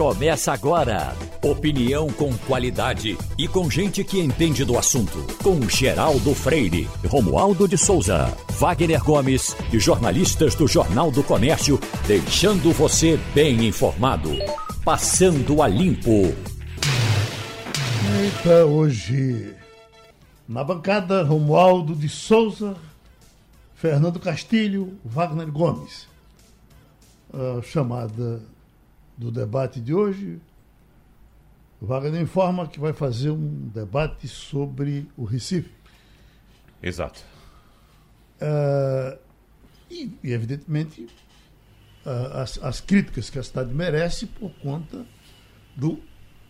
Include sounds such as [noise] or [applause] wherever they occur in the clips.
Começa agora. Opinião com qualidade e com gente que entende do assunto. Com Geraldo Freire, Romualdo de Souza, Wagner Gomes e jornalistas do Jornal do Comércio, deixando você bem informado. Passando a limpo. Eita, hoje na bancada Romualdo de Souza, Fernando Castilho, Wagner Gomes. A chamada do debate de hoje, Wagner informa que vai fazer um debate sobre o Recife. Exato. Uh, e, e, evidentemente, uh, as, as críticas que a cidade merece por conta do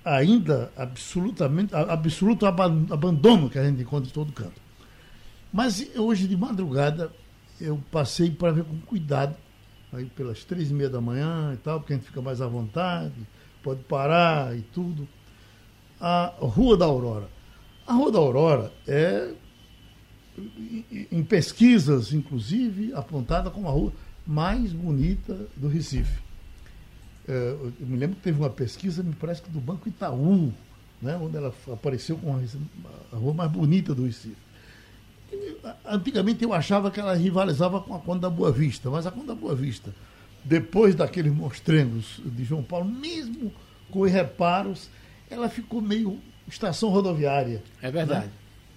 ainda absolutamente absoluto abandono que a gente encontra em todo canto. Mas hoje de madrugada eu passei para ver com cuidado, aí pelas três e meia da manhã e tal, porque a gente fica mais à vontade, pode parar e tudo. A Rua da Aurora. A Rua da Aurora é, em pesquisas, inclusive, apontada como a rua mais bonita do Recife. É, eu me lembro que teve uma pesquisa, me parece que do Banco Itaú, né, onde ela apareceu com a, rua mais bonita do Recife. Antigamente eu achava que ela rivalizava com a Conda da Boa Vista, mas a Conda da Boa Vista, depois daqueles monstrengos de João Paulo, mesmo com os reparos, ela ficou meio estação rodoviária. É verdade. Né?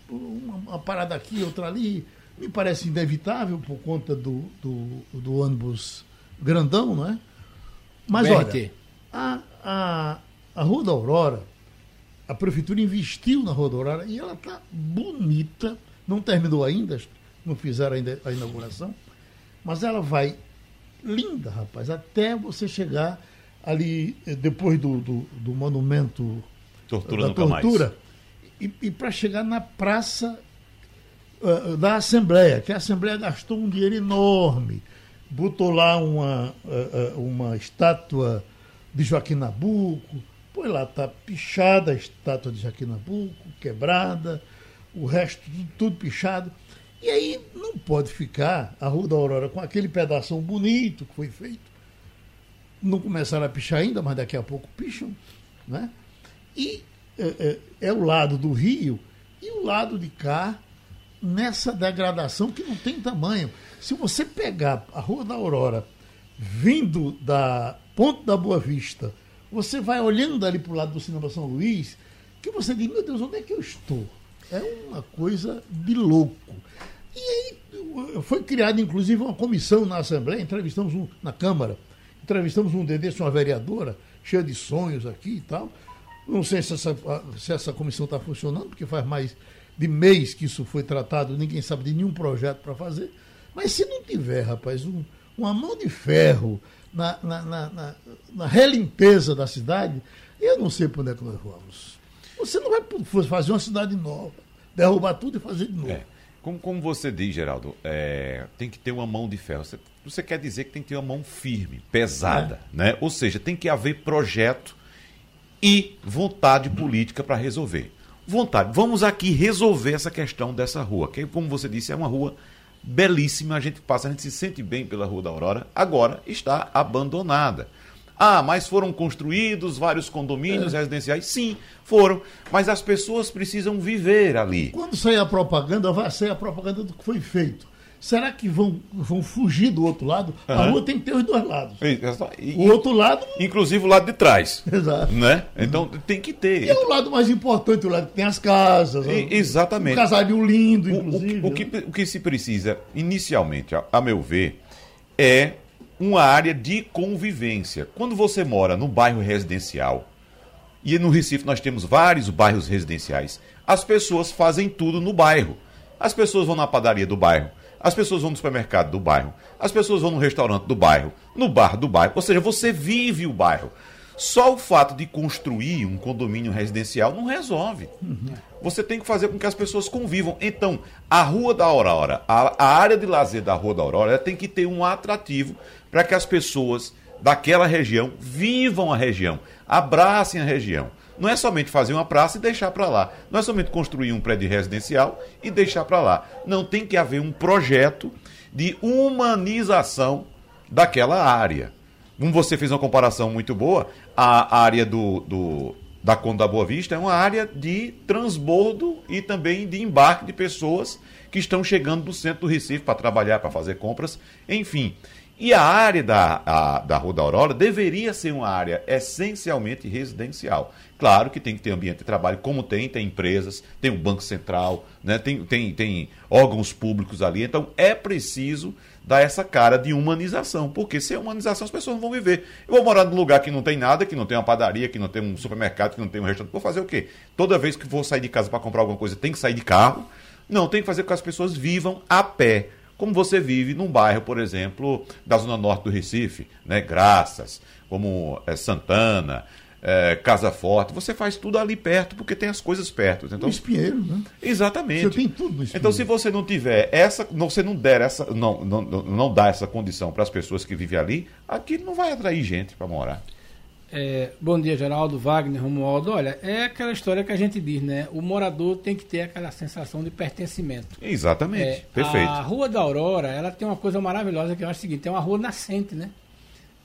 Uma, uma, parada aqui, outra ali. Me parece inevitável por conta do, do, do ônibus grandão, não é? Mas BRT. olha, a, a, a Rua da Aurora, a prefeitura investiu na Rua da Aurora e ela está bonita, não terminou ainda, não fizeram ainda a inauguração, mas ela vai linda, rapaz, até você chegar ali eh, depois do, do, do monumento tortura da tortura e, e para chegar na praça uh, da Assembleia, que a Assembleia gastou um dinheiro enorme botou lá uma, eh, eh, uma estátua de Joaquim Nabuco, pois lá está pichada a estátua de Joaquim Nabuco, quebrada, o resto tudo, tudo pichado. E aí não pode ficar a Rua da Aurora com aquele pedaço bonito que foi feito. Não começaram a pichar ainda, mas daqui a pouco picham. Né? E é, é, é o lado do rio e o lado de cá nessa degradação que não tem tamanho. Se você pegar a Rua da Aurora vindo da Ponte da Boa Vista, você vai olhando ali para o lado do Cinema São Luís, que você diz, meu Deus, onde é que eu estou? É uma coisa de louco. E aí foi criada, inclusive, uma comissão na Assembleia, entrevistamos um, na Câmara, entrevistamos um desse, uma vereadora, cheia de sonhos aqui e tal. Não sei se essa, se essa comissão está funcionando, porque faz mais de mês que isso foi tratado, ninguém sabe de nenhum projeto para fazer. Mas se não tiver, rapaz, um, uma mão de ferro na, na, na, na, na relimpeza da cidade, eu não sei para onde é que nós vamos. Você não vai fazer uma cidade nova, derrubar tudo e fazer de novo. É. Como, como você diz, Geraldo, é, tem que ter uma mão de ferro. Você, você, quer dizer que tem que ter uma mão firme, pesada, é. né? Ou seja, tem que haver projeto e vontade política para resolver. Vontade. Vamos aqui resolver essa questão dessa rua, que como você disse, é uma rua belíssima, a gente passa, a gente se sente bem pela Rua da Aurora, agora está abandonada. Ah, mas foram construídos vários condomínios é. residenciais? Sim, foram. Mas as pessoas precisam viver ali. Quando sair a propaganda, vai sair a propaganda do que foi feito. Será que vão, vão fugir do outro lado? Uhum. A rua tem que ter os dois lados. E, o outro lado. Inclusive o lado de trás. Exato. Né? Então tem que ter. E é o lado mais importante, o lado que tem as casas. E, exatamente. Um casalinho lindo, inclusive. O, o, o, que, o que se precisa, inicialmente, a, a meu ver, é uma área de convivência. Quando você mora no bairro residencial, e no Recife nós temos vários bairros residenciais, as pessoas fazem tudo no bairro. As pessoas vão na padaria do bairro as pessoas vão no supermercado do bairro, as pessoas vão no restaurante do bairro, no bar do bairro. Ou seja, você vive o bairro. Só o fato de construir um condomínio residencial não resolve. Você tem que fazer com que as pessoas convivam. Então, a Rua da Aurora, a, a área de lazer da Rua da Aurora, tem que ter um atrativo para que as pessoas daquela região vivam a região, abracem a região. Não é somente fazer uma praça e deixar para lá. Não é somente construir um prédio residencial e deixar para lá. Não tem que haver um projeto de humanização daquela área. como você fez uma comparação muito boa, a área do, do da Conta da Boa Vista é uma área de transbordo e também de embarque de pessoas que estão chegando do centro do Recife para trabalhar, para fazer compras, enfim. E a área da, a, da Rua da Aurora deveria ser uma área essencialmente residencial. Claro que tem que ter ambiente de trabalho, como tem, tem empresas, tem o um Banco Central, né, tem, tem, tem órgãos públicos ali. Então é preciso dar essa cara de humanização, porque sem humanização as pessoas não vão viver. Eu vou morar num lugar que não tem nada, que não tem uma padaria, que não tem um supermercado, que não tem um restaurante. Vou fazer o quê? Toda vez que vou sair de casa para comprar alguma coisa, tem que sair de carro? Não, tem que fazer com que as pessoas vivam a pé como você vive num bairro, por exemplo, da zona norte do Recife, né? Graças, como é, Santana, é, Casa Forte, você faz tudo ali perto, porque tem as coisas perto. Então, no Espinheiro, né? Exatamente. Você tem tudo no Espinheiro. Então, se você não tiver essa, você não der essa, não, não, não dá essa condição para as pessoas que vivem ali, aqui não vai atrair gente para morar. É, bom dia, Geraldo, Wagner, Romualdo. Olha, é aquela história que a gente diz, né? O morador tem que ter aquela sensação de pertencimento. Exatamente, é, perfeito. A Rua da Aurora, ela tem uma coisa maravilhosa que eu acho o seguinte, é uma rua nascente, né?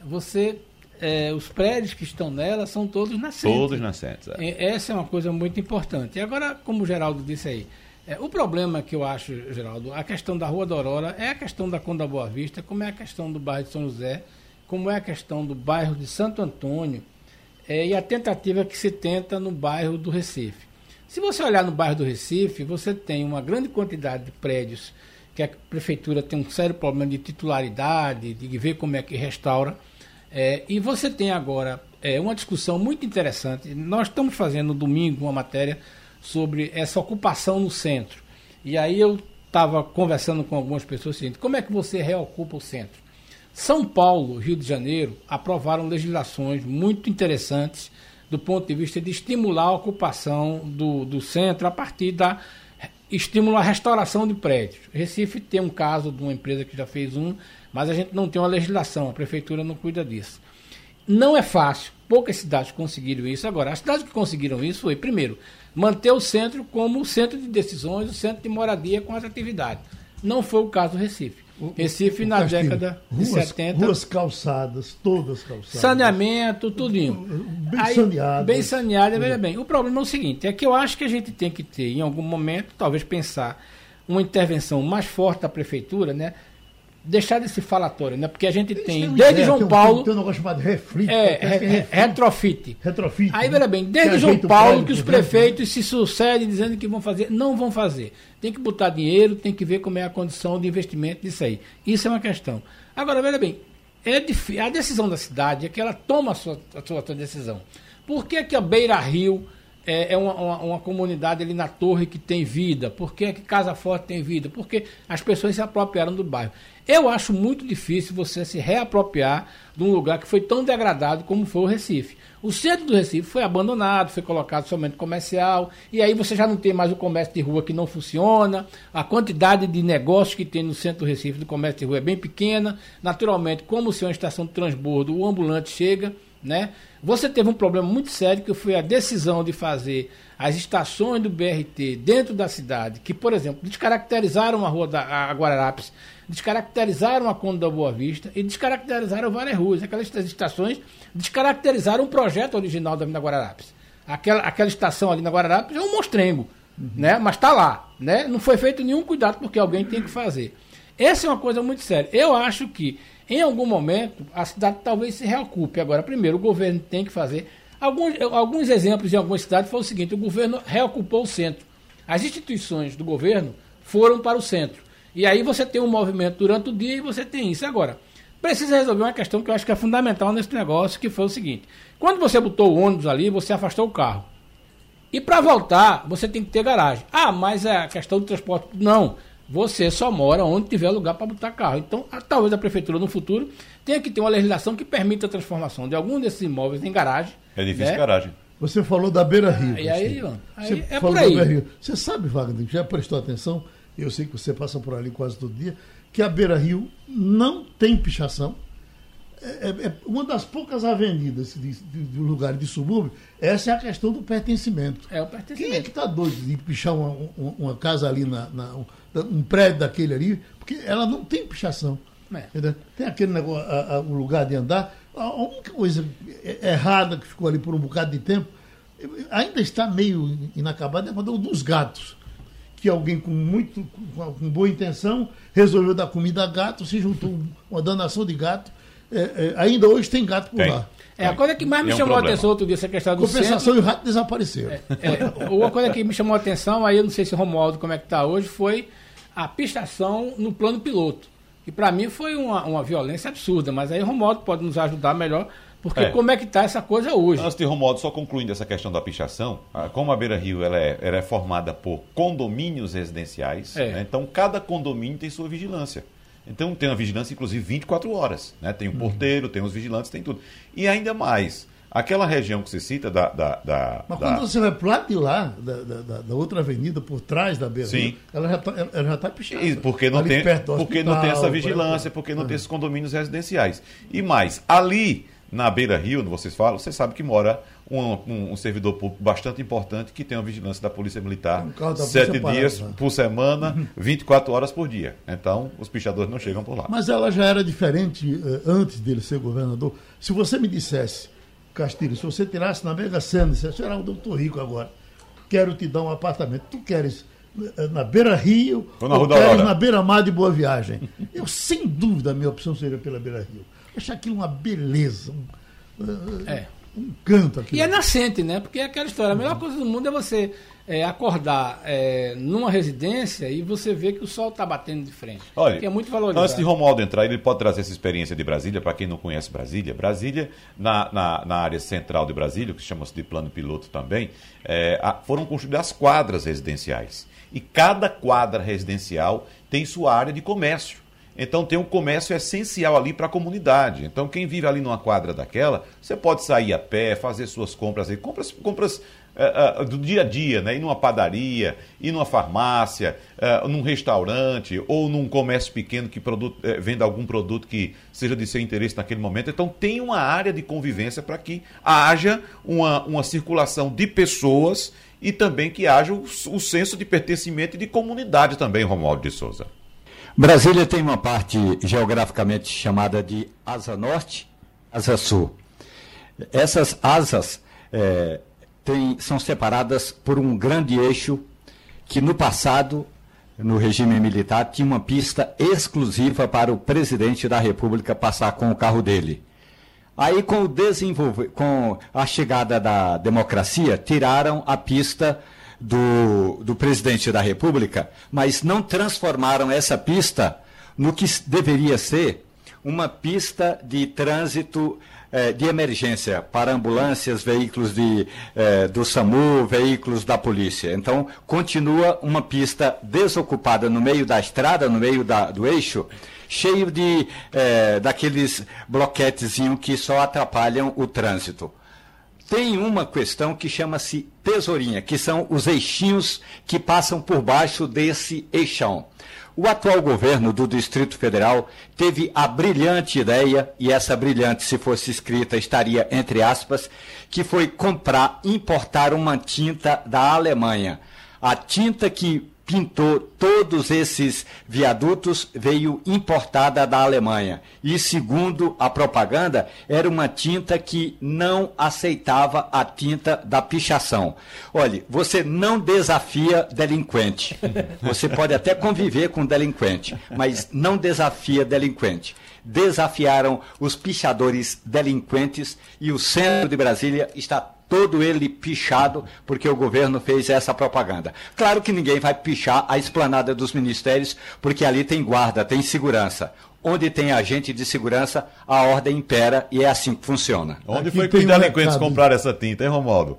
Você, é, os prédios que estão nela são todos nascentes. Todos nascentes, é. Essa é uma coisa muito importante. E agora, como o Geraldo disse aí, é, o problema que eu acho, Geraldo, a questão da Rua da Aurora é a questão da Conda Boa Vista, como é a questão do bairro de São José, como é a questão do bairro de Santo Antônio é, e a tentativa que se tenta no bairro do Recife. Se você olhar no bairro do Recife, você tem uma grande quantidade de prédios que a prefeitura tem um sério problema de titularidade, de ver como é que restaura. É, e você tem agora é, uma discussão muito interessante. Nós estamos fazendo no domingo uma matéria sobre essa ocupação no centro. E aí eu estava conversando com algumas pessoas o seguinte, como é que você reocupa o centro? São Paulo, Rio de Janeiro, aprovaram legislações muito interessantes do ponto de vista de estimular a ocupação do, do centro a partir da estímulo à restauração de prédios. Recife tem um caso de uma empresa que já fez um, mas a gente não tem uma legislação, a prefeitura não cuida disso. Não é fácil, poucas cidades conseguiram isso. Agora, as cidades que conseguiram isso foi, primeiro, manter o centro como o centro de decisões, o centro de moradia com atividades. Não foi o caso do Recife. Recife, na Castilho, década ruas, de 70. Ruas calçadas, todas calçadas. Saneamento, tudinho. Bem Aí, saneado. Bem saneado, veja bem. O problema é o seguinte: é que eu acho que a gente tem que ter, em algum momento, talvez pensar uma intervenção mais forte da prefeitura, né? Deixar desse falatório, né? Porque a gente tem, desde João tem, Paulo. Tem um negócio chamado reflito. É, re, reflito. retrofit. Retrofit. Aí, veja bem, desde João Paulo que os prefeitos se sucedem dizendo que vão fazer, não vão fazer. Tem que botar dinheiro, tem que ver como é a condição de investimento disso aí. Isso é uma questão. Agora, veja bem, é difícil, a decisão da cidade é que ela toma a sua, a sua, a sua decisão. Por que, que a Beira Rio é, é uma, uma, uma, comunidade ali na torre que tem vida? Por que, que Casa Forte tem vida? Porque as pessoas se apropriaram do bairro. Eu acho muito difícil você se reapropriar de um lugar que foi tão degradado como foi o Recife. O centro do Recife foi abandonado, foi colocado somente comercial, e aí você já não tem mais o comércio de rua que não funciona, a quantidade de negócios que tem no centro do Recife do comércio de rua é bem pequena. Naturalmente, como se é uma estação de transbordo, o ambulante chega, né? Você teve um problema muito sério que foi a decisão de fazer as estações do BRT dentro da cidade, que, por exemplo, descaracterizaram a rua da a Guararapes, descaracterizaram a Conda da Boa Vista e descaracterizaram várias ruas. Aquelas estações descaracterizaram o projeto original da Avenida Guararapes. Aquela, aquela estação ali na Guararapes é um mostrengo, uhum. né? mas está lá. Né? Não foi feito nenhum cuidado porque alguém tem que fazer. Essa é uma coisa muito séria. Eu acho que em algum momento, a cidade talvez se reocupe. Agora, primeiro, o governo tem que fazer. Alguns, alguns exemplos em algumas cidades foi o seguinte: o governo reocupou o centro. As instituições do governo foram para o centro. E aí você tem um movimento durante o dia e você tem isso. Agora, precisa resolver uma questão que eu acho que é fundamental nesse negócio, que foi o seguinte: quando você botou o ônibus ali, você afastou o carro. E para voltar, você tem que ter garagem. Ah, mas é a questão do transporte. Não você só mora onde tiver lugar para botar carro. Então, a, talvez a prefeitura no futuro tenha que ter uma legislação que permita a transformação de algum desses imóveis em garagem. É difícil né? garagem. Você falou da Beira Rio. Ah, e aí, aí, você é por aí. Você sabe, Wagner, já prestou atenção, eu sei que você passa por ali quase todo dia, que a Beira Rio não tem pichação. É, é, é uma das poucas avenidas de, de, de lugares de subúrbio, essa é a questão do pertencimento. É o pertencimento. Quem é que está doido de pichar uma, uma, uma casa ali na, na, um prédio daquele ali, porque ela não tem pichação. É. Tem aquele negócio, a, a, o lugar de andar. A única coisa errada que ficou ali por um bocado de tempo, ainda está meio inacabada, é quando dos gatos. Que alguém com muito com, com boa intenção resolveu dar comida a gato, se juntou uma danação de gato. É, é, ainda hoje tem gato por tem. lá. É, a coisa que mais me é um chamou problema. a atenção outro dia, essa questão do Compensação centro, e o rato desapareceu. É, é, uma coisa que me chamou a atenção, aí eu não sei se o Romualdo como é que está hoje, foi a pistação no plano piloto. E para mim foi uma, uma violência absurda, mas aí o Romualdo pode nos ajudar melhor, porque é. como é que está essa coisa hoje? Antes de Romualdo, só concluindo essa questão da pichação, como a Beira Rio ela é, ela é formada por condomínios residenciais, é. né? então cada condomínio tem sua vigilância. Então tem uma vigilância, inclusive, 24 horas. Né? Tem o um uhum. porteiro, tem os vigilantes, tem tudo. E ainda mais, aquela região que você cita da. da, da Mas quando você vai para de lá, da, da, da, outra avenida, por trás da beira, Sim. ela já está ela já tá pichada. Porque não, tem, porque não tem essa vigilância, porque não tem esses condomínios residenciais. E mais, ali na Beira Rio, onde vocês falam, você sabe que mora um, um, um, servidor público bastante importante que tem uma vigilância da Polícia Militar um sete dias parado, por semana, [laughs] 24 horas por dia. Então, os pichadores não chegam por lá. Mas ela já era diferente uh, antes dele ser governador. Se você me dissesse, Castilho, se você tirasse na Mega Sena, dissesse, era o doutor Rico agora, quero te dar um apartamento, tu queres eh, na Beira Rio ou, na ou queres na Beira Mar de Boa Viagem? Eu, sem dúvida, a minha opção seria pela Beira Rio. Acho aquilo uma beleza. Um, é. Um canto aqui. E é nascente, né? Porque é aquela história. A melhor coisa do mundo é você é, acordar é, numa residência e você ver que o sol está batendo de frente. Olha, é muito valorizado. Antes de Romualdo entrar, ele pode trazer essa experiência de Brasília, para quem não conhece Brasília. Brasília, na, na, na área central de Brasília, que chama-se de plano piloto também, é, foram construídas as quadras residenciais. E cada quadra residencial tem sua área de comércio. Então tem um comércio essencial ali para a comunidade. Então quem vive ali numa quadra daquela, você pode sair a pé, fazer suas compras aí, compras, compras uh, uh, do dia a dia, né? Ir numa padaria, ir numa farmácia, uh, num restaurante ou num comércio pequeno que produto, venda algum produto que seja de seu interesse naquele momento. Então tem uma área de convivência para que haja uma, uma circulação de pessoas e também que haja o, o senso de pertencimento e de comunidade também, Romualdo de Souza. Brasília tem uma parte geograficamente chamada de asa norte, asa sul. Essas asas é, tem, são separadas por um grande eixo que no passado, no regime militar, tinha uma pista exclusiva para o presidente da República passar com o carro dele. Aí, com, o desenvolve... com a chegada da democracia, tiraram a pista do, do presidente da República, mas não transformaram essa pista no que deveria ser uma pista de trânsito eh, de emergência para ambulâncias, veículos de, eh, do SAMU, veículos da polícia. Então, continua uma pista desocupada no meio da estrada, no meio da, do eixo, cheio de eh, bloquetezinhos que só atrapalham o trânsito tem uma questão que chama-se tesourinha, que são os eixinhos que passam por baixo desse eixão. O atual governo do Distrito Federal teve a brilhante ideia, e essa brilhante, se fosse escrita, estaria entre aspas, que foi comprar, importar uma tinta da Alemanha. A tinta que pintou todos esses viadutos veio importada da Alemanha. E segundo a propaganda, era uma tinta que não aceitava a tinta da pichação. Olhe, você não desafia delinquente. Você pode até conviver com delinquente, mas não desafia delinquente desafiaram os pichadores delinquentes e o centro de Brasília está todo ele pichado, porque o governo fez essa propaganda. Claro que ninguém vai pichar a esplanada dos ministérios, porque ali tem guarda, tem segurança. Onde tem agente de segurança, a ordem impera e é assim que funciona. Onde Aqui foi que os delinquentes um compraram essa tinta, hein, Romualdo?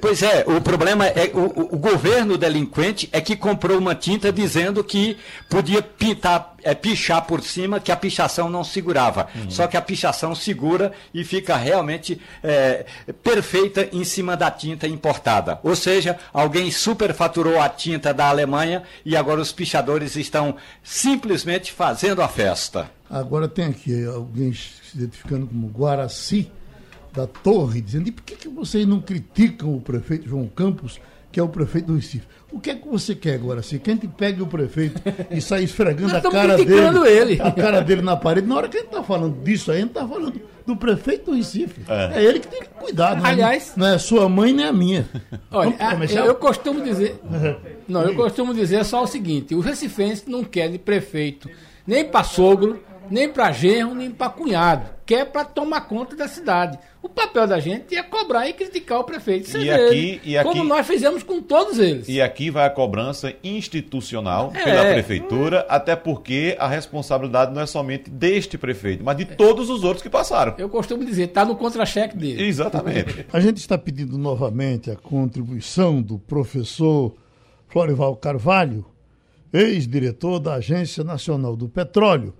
Pois é, o problema é o, o, governo delinquente é que comprou uma tinta dizendo que podia pintar, é, pichar por cima, que a pichação não segurava. Uhum. Só que a pichação segura e fica realmente é, perfeita em cima da tinta importada. Ou seja, alguém superfaturou a tinta da Alemanha e agora os pichadores estão simplesmente fazendo a festa. Agora tem aqui alguém se identificando como Guaraci da Torre, dizendo: e por que, que vocês não criticam o prefeito João Campos, que é o prefeito do Recife? O que é que você quer agora? Se quem te pegue o prefeito e sai esfregando a cara dele, ele. a cara dele na parede, na hora que a gente está falando disso aí, a gente está falando do prefeito do Recife. É, é ele que tem que cuidar. Não é Aliás, é, não é sua mãe nem a minha. Olha, eu, eu costumo dizer. Não, eu costumo dizer só o seguinte: o Recifense não quer de prefeito nem para sogro, nem para genro, nem para cunhado. Quer para tomar conta da cidade. O papel da gente é cobrar e criticar o prefeito. E aqui, e aqui, como nós fizemos com todos eles. E aqui vai a cobrança institucional é. pela prefeitura, até porque a responsabilidade não é somente deste prefeito, mas de todos os outros que passaram. Eu costumo dizer, está no contra-cheque dele. Exatamente. [laughs] A gente está pedindo novamente a contribuição do professor Florival Carvalho, ex-diretor da Agência Nacional do Petróleo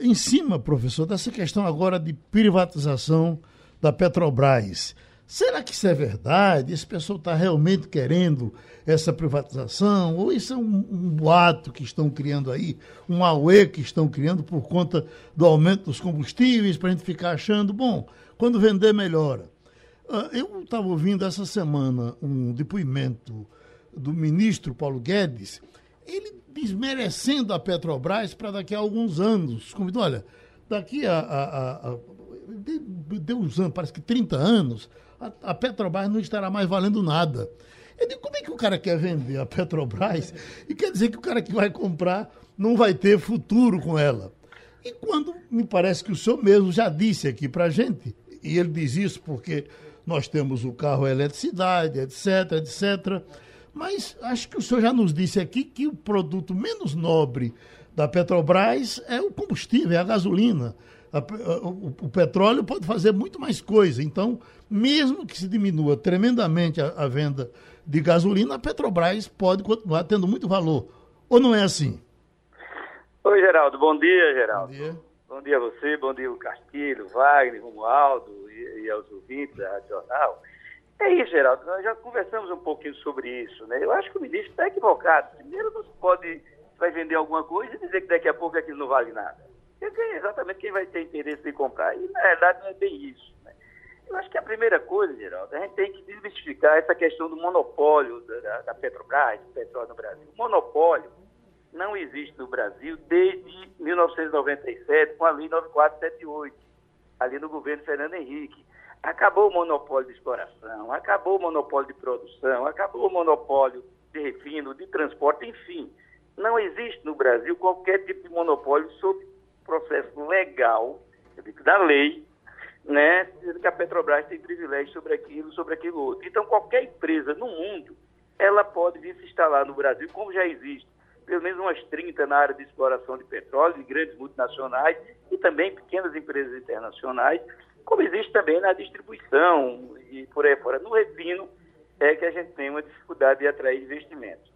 em cima, professor, dessa questão agora de privatização da Petrobras. Será que isso é verdade? Esse pessoal está realmente querendo essa privatização? Ou isso é um, um, boato que estão criando aí, um AUE que estão criando por conta do aumento dos combustíveis, para a gente ficar achando, bom, quando vender, melhora. Uh, eu estava ouvindo essa semana um depoimento do ministro Paulo Guedes. Ele desmerecendo a Petrobras para daqui a alguns anos. Convidou, olha, daqui a, a, a, deu uns anos, parece que 30 anos, a, a Petrobras não estará mais valendo nada. Eu digo, como é que o cara quer vender a Petrobras e quer dizer que o cara que vai comprar não vai ter futuro com ela? E quando me parece que o senhor mesmo já disse aqui para a gente, e ele diz isso porque nós temos o carro a eletricidade, etc, etc. Mas acho que o senhor já nos disse aqui que o produto menos nobre da Petrobras é o combustível, é a gasolina. A, o, o, petróleo pode fazer muito mais coisa. Então, mesmo que se diminua tremendamente a, a, venda de gasolina, a Petrobras pode continuar tendo muito valor. Ou não é assim? Oi, Geraldo. Bom dia, Geraldo. Bom dia. Bom dia a você, bom dia o Castilho, Wagner, Romualdo e, e aos ouvintes da Rádio Jornal. É isso, Geraldo. Nós já conversamos um pouquinho sobre isso. Né? Eu acho que o ministro está equivocado. Primeiro, não se pode vai vender alguma coisa e dizer que daqui a pouco aquilo não vale nada. É exatamente quem vai ter interesse em comprar. E, na verdade, não é bem isso. Né? Eu acho que a primeira coisa, Geraldo, a gente tem que desmistificar essa questão do monopólio da, da Petrobras, do petróleo no Brasil. O monopólio não existe no Brasil desde 1997, com a Lei 9478, ali no governo Fernando Henrique. Acabou o monopólio de exploração, acabou o monopólio de produção, acabou o monopólio de refino, de transporte, enfim. Não existe no Brasil qualquer tipo de monopólio sob processo legal, da lei, né, que a Petrobras tem privilégio sobre aquilo, sobre aquilo outro. Então, qualquer empresa no mundo, ela pode vir se instalar no Brasil, como já existe, pelo menos umas 30 na área de exploração de petróleo, de grandes multinacionais e também pequenas empresas internacionais, como existe também na distribuição e por aí fora. No refino é que a gente tem uma dificuldade de atrair investimentos.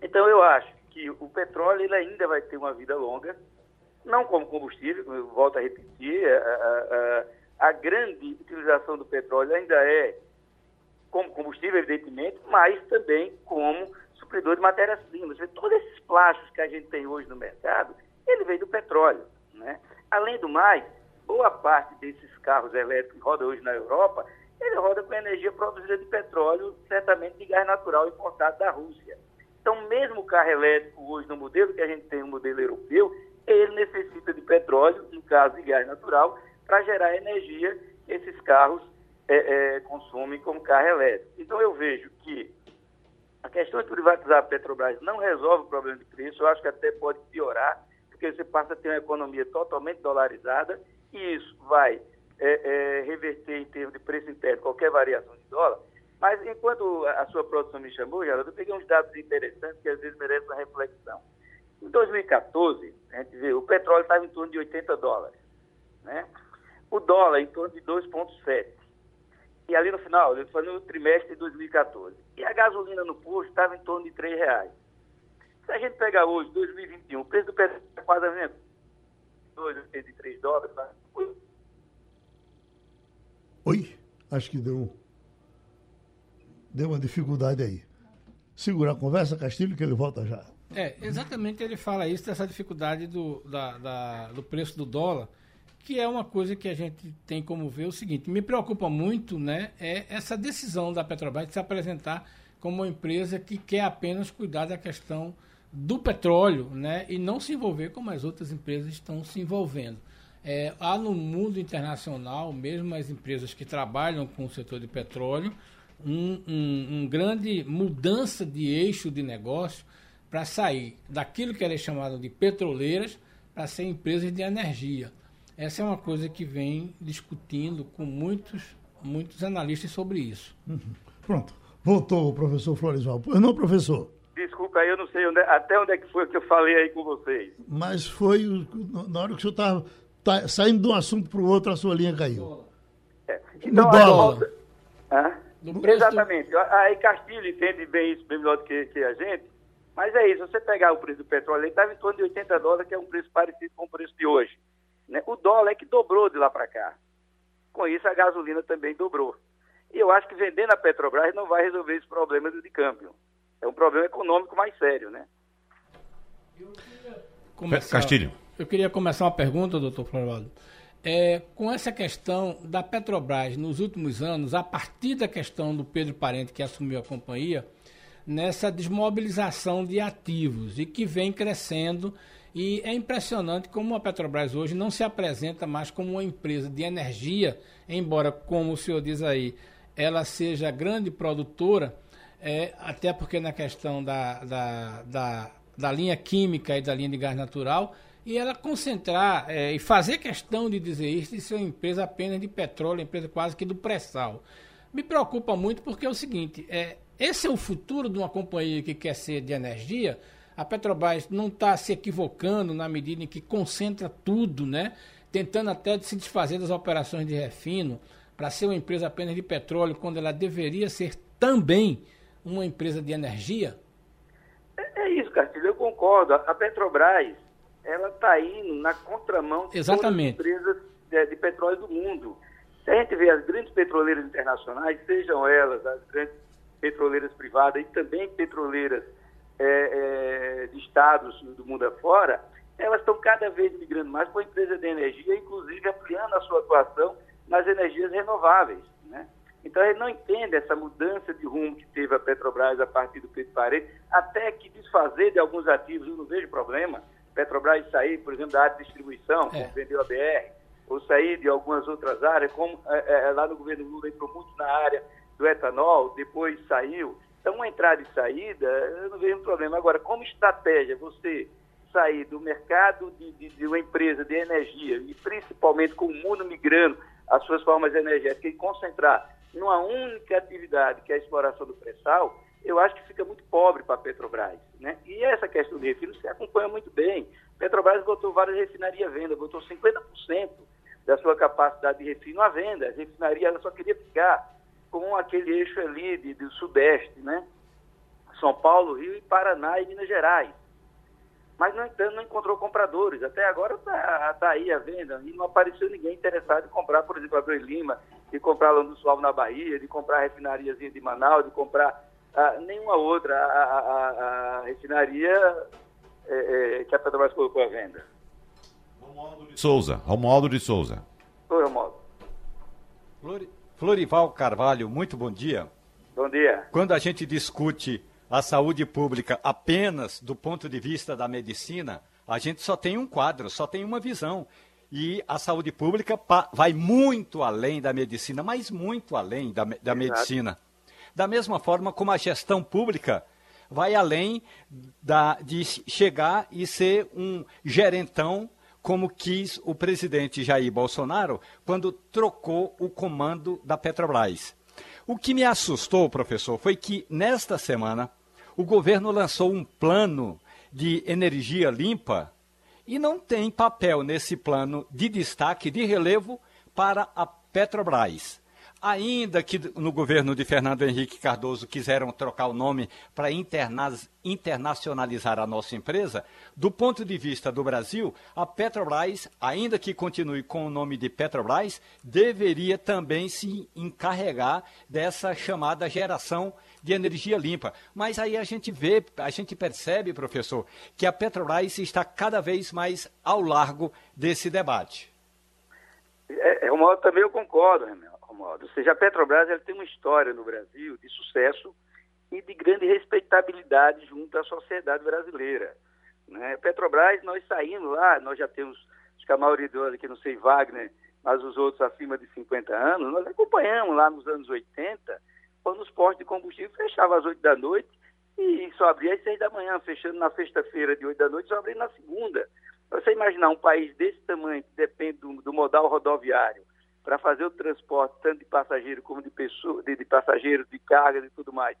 Então eu acho que o petróleo ele ainda vai ter uma vida longa, não como combustível, como eu volto a repetir, a, a, a grande utilização do petróleo ainda é como combustível, evidentemente, mas também como supridor de matérias-primas. Todos esses plásticos que a gente tem hoje no mercado, ele vem do petróleo. Né? Além do mais, boa parte desses carros elétricos que rodam hoje na Europa, ele roda com energia produzida de petróleo, certamente de gás natural importado da Rússia. Então, mesmo o carro elétrico hoje, no modelo que a gente tem, o modelo europeu, ele necessita de petróleo, no caso de gás natural, para gerar energia que esses carros é, é, consomem como carro elétrico. Então, eu vejo que a questão de privatizar a Petrobras não resolve o problema de preço, eu acho que até pode piorar, porque você passa a ter uma economia totalmente dolarizada que isso vai é, é, reverter em termos de preço interno qualquer variação de dólar, mas enquanto a sua produção me chamou, eu peguei uns dados interessantes que às vezes merecem uma reflexão. Em 2014, a gente vê, o petróleo estava em torno de 80 dólares, né? o dólar em torno de 2,7. E ali no final, foi no trimestre de 2014. E a gasolina no posto estava em torno de 3 reais. Se a gente pegar hoje, 2021, o preço do petróleo é quase a mesma 283 dólares. Tá? Oi? Acho que deu, deu uma dificuldade aí. Segurar a conversa, Castilho, que ele volta já. É, exatamente ele fala isso, dessa dificuldade do, da, da, do preço do dólar, que é uma coisa que a gente tem como ver o seguinte, me preocupa muito, né, é essa decisão da Petrobras de se apresentar como uma empresa que quer apenas cuidar da questão do petróleo, né, e não se envolver como as outras empresas estão se envolvendo. É, há no mundo internacional, mesmo as empresas que trabalham com o setor de petróleo, um, um, um grande mudança de eixo de negócio para sair daquilo que era chamado de petroleiras para ser empresas de energia. Essa é uma coisa que vem discutindo com muitos, muitos analistas sobre isso. Uhum. Pronto. Voltou o professor Floresval. Não, professor? Desculpa aí, eu não sei onde, até onde é que foi que eu falei aí com vocês. Mas foi na hora que o senhor estava tá, saindo de um assunto para o outro, a sua linha caiu. É. Então, no dólar. Exatamente. Aí Castilho entende bem isso, bem melhor do que, que a gente. Mas é isso, você pegar o preço do petróleo, ele estava em torno de 80 dólares, que é um preço parecido com o preço de hoje. Né? O dólar é que dobrou de lá para cá. Com isso, a gasolina também dobrou. E eu acho que vendendo a Petrobras não vai resolver esse problema de câmbio. É um problema econômico mais sério, né? Começar, Castilho. Eu queria começar uma pergunta, doutor Florivaldo. É, com essa questão da Petrobras nos últimos anos, a partir da questão do Pedro Parente, que assumiu a companhia, nessa desmobilização de ativos e que vem crescendo. E é impressionante como a Petrobras hoje não se apresenta mais como uma empresa de energia, embora, como o senhor diz aí, ela seja grande produtora, é, até porque na questão da, da, da, da, linha química e da linha de gás natural, e ela concentrar é, e fazer questão de dizer isso de ser uma empresa apenas de petróleo, empresa quase que do pré-sal. Me preocupa muito porque é o seguinte, é, esse é o futuro de uma companhia que quer ser de energia. A Petrobras não está se equivocando na medida em que concentra tudo, né? Tentando até se desfazer das operações de refino para ser uma empresa apenas de petróleo, quando ela deveria ser também uma empresa de energia? É, é isso, Castilho, eu concordo. A Petrobras, ela está indo na contramão de Exatamente. todas as empresas de, de petróleo do mundo. Se a gente vê as grandes petroleiras internacionais, sejam elas as grandes petroleiras privadas e também petroleiras é, é, de estados do mundo afora, elas estão cada vez migrando mais para a empresa de energia, inclusive ampliando a sua atuação nas energias renováveis. Né? Então, ele não entende essa mudança de rumo que teve a Petrobras a partir do Pedro Parede, até que desfazer de alguns ativos, eu não vejo problema. Petrobras sair, por exemplo, da área de distribuição, como é. vendeu a BR, ou sair de algumas outras áreas, como é, é, lá no governo Lula entrou muito na área do etanol, depois saiu. Então, uma entrada e saída, eu não vejo um problema. Agora, como estratégia, você sair do mercado de, de, de uma empresa de energia, e principalmente com o mundo migrando as suas formas energéticas, e concentrar numa única atividade, que é a exploração do pré-sal, eu acho que fica muito pobre para a Petrobras. Né? E essa questão de refino se acompanha muito bem. Petrobras botou várias refinarias à venda, botou 50% da sua capacidade de refino à venda. As refinarias só queria ficar com aquele eixo ali de, do Sudeste, né? São Paulo, Rio e Paraná e Minas Gerais. Mas, no entanto, não encontrou compradores. Até agora está tá aí a venda e não apareceu ninguém interessado em comprar, por exemplo, a Abreu Lima, de comprar Lando Suave na Bahia, de comprar a refinariazinha de Manaus, de comprar ah, nenhuma outra. A, a, a, a refinaria é, é, que a Petrobras colocou à venda. Romualdo de Souza. Romualdo de Souza. Oi, Romualdo. Florival Carvalho, muito bom dia. Bom dia. Quando a gente discute a saúde pública apenas do ponto de vista da medicina, a gente só tem um quadro, só tem uma visão. E a saúde pública vai muito além da medicina, mas muito além da, da medicina. Da mesma forma como a gestão pública vai além da, de chegar e ser um gerentão como quis o presidente Jair Bolsonaro quando trocou o comando da Petrobras. O que me assustou, professor, foi que nesta semana o governo lançou um plano de energia limpa e não tem papel nesse plano de destaque, de relevo para a Petrobras. Ainda que no governo de Fernando Henrique Cardoso quiseram trocar o nome para internacionalizar a nossa empresa, do ponto de vista do Brasil, a Petrobras, ainda que continue com o nome de Petrobras, deveria também se encarregar dessa chamada geração de energia limpa. Mas aí a gente vê, a gente percebe, professor, que a Petrobras está cada vez mais ao largo desse debate. É, é uma, também eu concordo, modo. Ou seja, a Petrobras ela tem uma história no Brasil de sucesso e de grande respeitabilidade junto à sociedade brasileira. Né? Petrobras, nós saímos lá, nós já temos acho que a maioria deles aqui, não sei, Wagner, mas os outros acima de 50 anos, nós acompanhamos lá nos anos 80, quando os postos de combustível fechavam às 8 da noite e só abria às 6 da manhã, fechando na sexta-feira de 8 da noite, só abria na segunda. Você imaginar um país desse tamanho, que depende do, do modal rodoviário, para fazer o transporte tanto de passageiro como de pessoa, de, de passageiros, de cargas e tudo mais,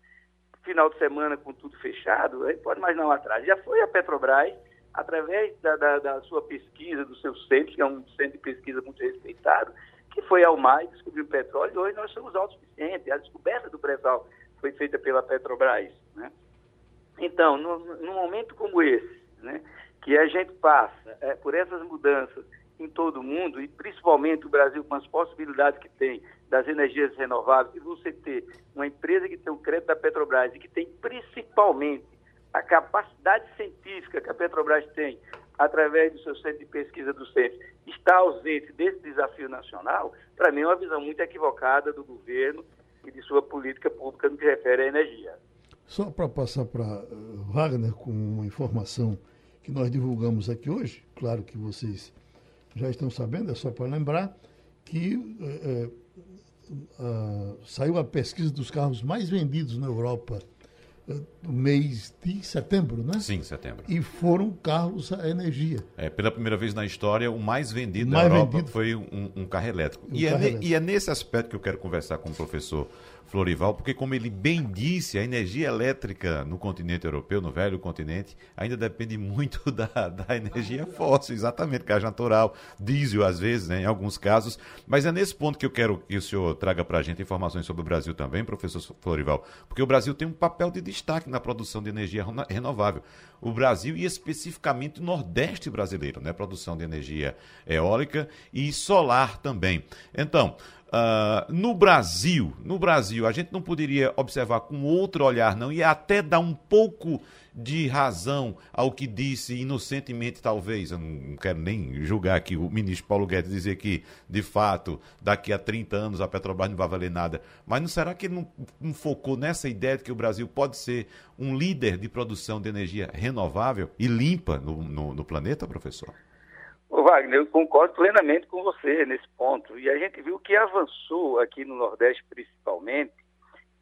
final de semana com tudo fechado, aí pode imaginar um atraso. Já foi a Petrobras, através da, da, da sua pesquisa, do seu centro, que é um centro de pesquisa muito respeitado, que foi ao mar descobriu o petróleo, e hoje nós somos autossuficientes. A descoberta do pré-sal foi feita pela Petrobras. Né? Então, no, num momento como esse, né, que a gente passa é, por essas mudanças em todo o mundo, e principalmente o Brasil com as possibilidades que tem das energias renováveis, e você ter uma empresa que tem o crédito da Petrobras e que tem principalmente a capacidade científica que a Petrobras tem através do seu centro de pesquisa do centro, está ausente desse desafio nacional, para mim é uma visão muito equivocada do governo e de sua política pública no que refere à energia. Só para passar para eh, Wagner com uma informação que nós divulgamos aqui hoje, claro que vocês já estão sabendo, é só para lembrar, que é, é, saiu a pesquisa dos carros mais vendidos na Europa no mês de setembro, né? Sim, setembro. E foram carros a energia. É, pela primeira vez na história, o mais vendido na Europa vendido. foi um, um, carro elétrico. Um e, é carro é, elétrico. e é nesse aspecto que eu quero conversar com o professor Florival, porque como ele bem disse, a energia elétrica no continente europeu, no velho continente, ainda depende muito [laughs] da, da energia fóssil, exatamente, gás natural, diesel às vezes, né, em alguns casos. Mas é nesse ponto que eu quero que o senhor traga para a gente informações sobre o Brasil também, professor Florival, porque o Brasil tem um papel de destaque na produção de energia renovável. O Brasil e especificamente o Nordeste brasileiro, né, produção de energia eólica e solar também. Então, Uh, no Brasil, no Brasil, a gente não poderia observar com outro olhar, não, e até dar um pouco de razão ao que disse inocentemente, talvez, eu não quero nem julgar aqui o ministro Paulo Guedes dizer que, de fato, daqui a 30 anos a Petrobras não vai valer nada. Mas não será que ele não, não focou nessa ideia de que o Brasil pode ser um líder de produção de energia renovável e limpa no, no, no planeta, professor? Wagner, eu concordo plenamente com você nesse ponto. E a gente viu que avançou aqui no Nordeste, principalmente,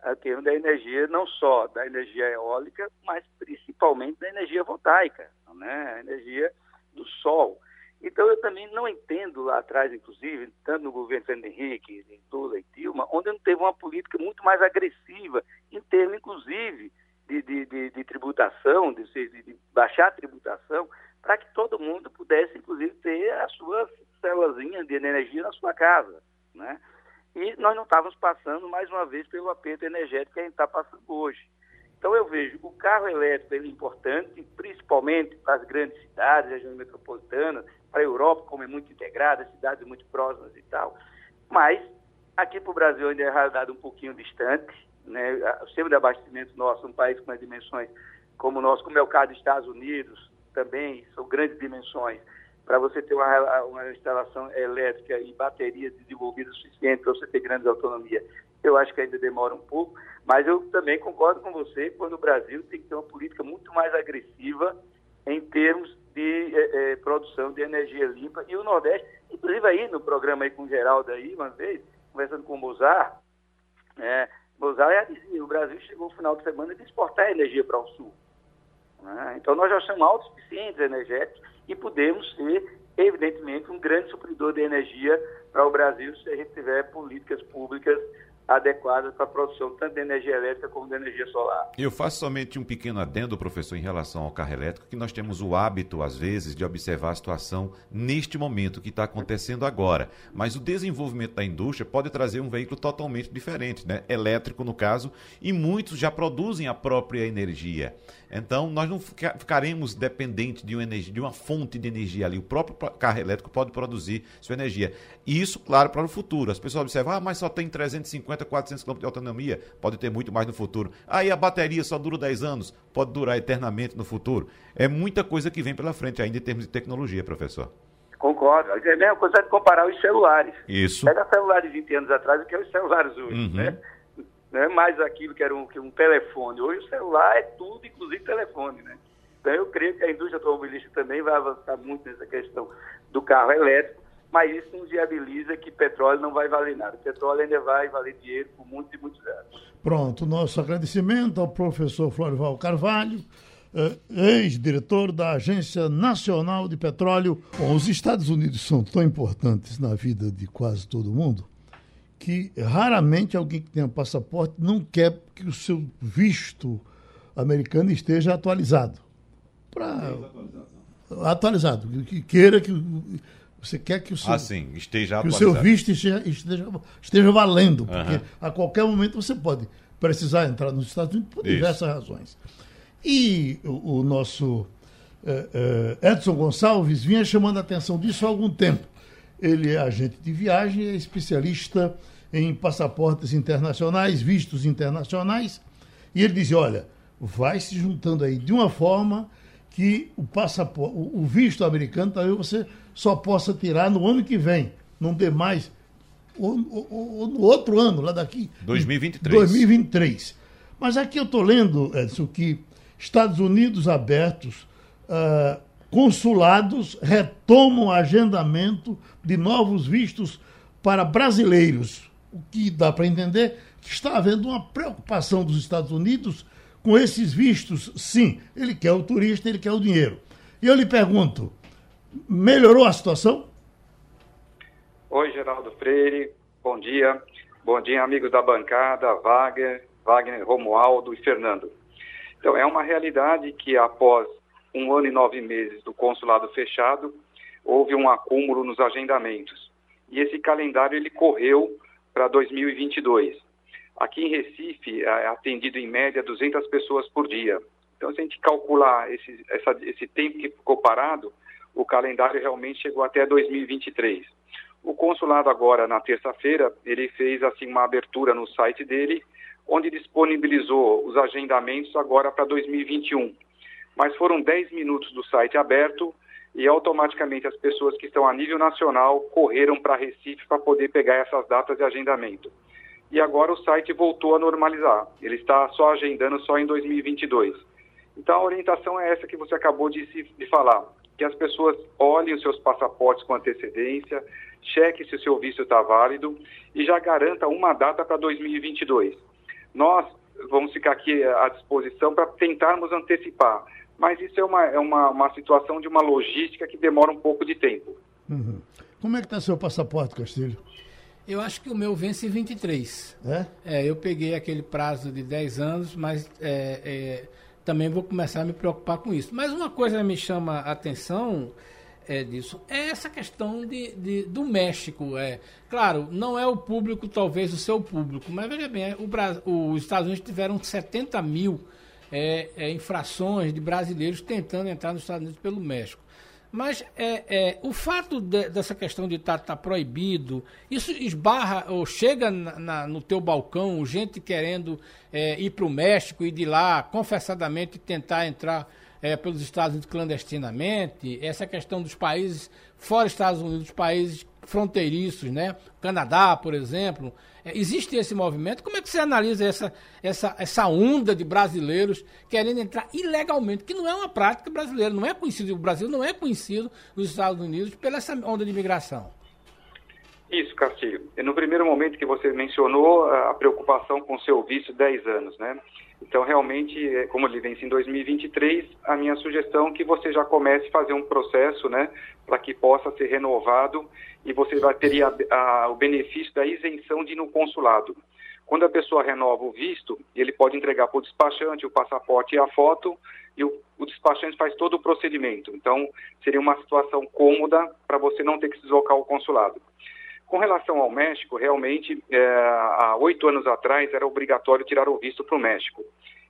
a termo da energia, não só da energia eólica, mas principalmente da energia voltaica, né? a energia do sol. Então, eu também não entendo lá atrás, inclusive, tanto no governo Fernando Henrique, em Lula e Dilma, onde não teve uma política muito mais agressiva, em termos, inclusive, de, de, de, de tributação, de, de baixar a tributação, para que todo mundo pudesse, inclusive, ter a sua célulazinha de energia na sua casa, né? E nós não estávamos passando, mais uma vez, pelo aperto energético que a gente está passando hoje. Então, eu vejo o carro elétrico ele é importante, principalmente para as grandes cidades, regiões metropolitanas, para a Europa, como é muito integrada, cidades muito próximas e tal. Mas, aqui para o Brasil ainda é realidade um pouquinho distante. Né? O sistema de abastecimento nosso, um país com as dimensões como o nosso, como é o caso dos Estados Unidos, também são grandes dimensões. Para você ter uma, uma instalação elétrica e baterias desenvolvidas suficientes para você ter grande autonomia, eu acho que ainda demora um pouco, mas eu também concordo com você quando o Brasil tem que ter uma política muito mais agressiva em termos de é, é, produção de energia limpa. E o Nordeste, inclusive aí no programa aí com o Geraldo aí, uma vez, conversando com o Mozart, é, já dizia, o Brasil chegou no final de semana de exportar energia para o Sul. Né? Então, nós já somos autossuficientes energéticos e podemos ser, evidentemente, um grande supridor de energia para o Brasil se a gente tiver políticas públicas adequadas para a produção tanto de energia elétrica como de energia solar. Eu faço somente um pequeno adendo, professor, em relação ao carro elétrico, que nós temos o hábito, às vezes, de observar a situação neste momento que está acontecendo agora. Mas o desenvolvimento da indústria pode trazer um veículo totalmente diferente, né? elétrico no caso, e muitos já produzem a própria energia. Então, nós não ficaremos dependentes de uma, energia, de uma fonte de energia ali. O próprio carro elétrico pode produzir sua energia. E isso, claro, para o futuro. As pessoas observam, ah, mas só tem 350, 400 km de autonomia. Pode ter muito mais no futuro. Aí a bateria só dura 10 anos. Pode durar eternamente no futuro. É muita coisa que vem pela frente ainda em termos de tecnologia, professor. Concordo. É a mesma coisa de comparar os celulares. Isso. Pega celulares de 20 anos atrás do que os celulares hoje, uhum. né? não é mais aquilo que era um, que um telefone. Hoje o celular é tudo, inclusive telefone, né? Então eu creio que a indústria automobilística também vai avançar muito nessa questão do carro elétrico, mas isso não viabiliza que petróleo não vai valer nada. O petróleo ainda vai valer dinheiro por muitos e muitos anos. Pronto, nosso agradecimento ao professor Florival Carvalho, eh, ex-diretor da Agência Nacional de Petróleo. Bom, os Estados Unidos são tão importantes na vida de quase todo mundo que raramente alguém que tenha passaporte não quer que o seu visto americano esteja atualizado. Pra... Atualizado. Que queira que. Você quer que o seu, ah, sim, esteja que o seu visto esteja, esteja, esteja valendo, porque a qualquer momento você pode precisar entrar nos Estados Unidos por Isso. diversas razões. E o, o nosso uh, uh, Edson Gonçalves vinha chamando a atenção disso há algum tempo. Ele é agente de viagem, é especialista em passaportes internacionais, vistos internacionais, e ele dizia, olha, vai se juntando aí de uma forma que o passaporte, o visto americano talvez você só possa tirar no ano que vem, não dê mais ou, ou, no outro ano, lá daqui. 2023. 2023. Mas aqui eu estou lendo, Edson, que Estados Unidos abertos, uh, consulados retomam agendamento de novos vistos para brasileiros. O que dá para entender que está havendo uma preocupação dos Estados Unidos com esses vistos. Sim, ele quer o turista, ele quer o dinheiro. E eu lhe pergunto, melhorou a situação? Oi, Geraldo Freire, bom dia. Bom dia, amigos da bancada, Wagner, Wagner, Romualdo e Fernando. Então, é uma realidade que após um ano e nove meses do consulado fechado, houve um acúmulo nos agendamentos. E esse calendário ele correu para 2022. Aqui em Recife, é atendido em média 200 pessoas por dia. Então, se a gente calcular esse, essa, esse tempo que ficou parado, o calendário realmente chegou até 2023. O consulado agora, na terça-feira, ele fez assim uma abertura no site dele, onde disponibilizou os agendamentos agora para 2021. Mas foram 10 minutos do site aberto e automaticamente as pessoas que estão a nível nacional correram para Recife para poder pegar essas datas de agendamento. E agora o site voltou a normalizar. Ele está só agendando só em 2022. Então a orientação é essa que você acabou de, se, de falar, que as pessoas olhem os seus passaportes com antecedência, cheque se o seu visto está válido e já garanta uma data para 2022. Nós vamos ficar aqui à disposição para tentarmos antecipar, mas isso é uma, é uma, uma situação de uma logística que demora um pouco de tempo. Uhum. Como é que está seu passaporte, Castilho? Eu acho que o meu vence em 23. É? é eu peguei aquele prazo de 10 anos, mas é, é, também vou começar a me preocupar com isso. Mas uma coisa me chama a atenção é, disso é essa questão de, de, do México. É, claro, não é o público, talvez o seu público, mas veja bem, é, o, os Estados Unidos tiveram 70 mil é, é, infrações de brasileiros tentando entrar nos Estados Unidos pelo México. Mas é, é, o fato de, dessa questão de estar tá, tá proibido, isso esbarra ou chega na, na, no teu balcão, gente querendo é, ir para o México e de lá confessadamente tentar entrar é, pelos Estados Unidos clandestinamente, essa questão dos países fora Estados Unidos, países fronteiriços, né? Canadá, por exemplo. É, existe esse movimento. Como é que você analisa essa, essa, essa onda de brasileiros querendo entrar ilegalmente, que não é uma prática brasileira, não é conhecido, o Brasil não é conhecido nos Estados Unidos pela essa onda de imigração? Isso, Castilho. No primeiro momento que você mencionou a preocupação com o seu visto 10 anos, né? Então, realmente, é, como ele vence em 2023, a minha sugestão é que você já comece a fazer um processo, né, para que possa ser renovado e você vai ter a, a, o benefício da isenção de ir no consulado. Quando a pessoa renova o visto, ele pode entregar para o despachante o passaporte e a foto, e o, o despachante faz todo o procedimento. Então, seria uma situação cômoda para você não ter que se deslocar ao consulado. Com relação ao México, realmente, é, há oito anos atrás era obrigatório tirar o visto para o México.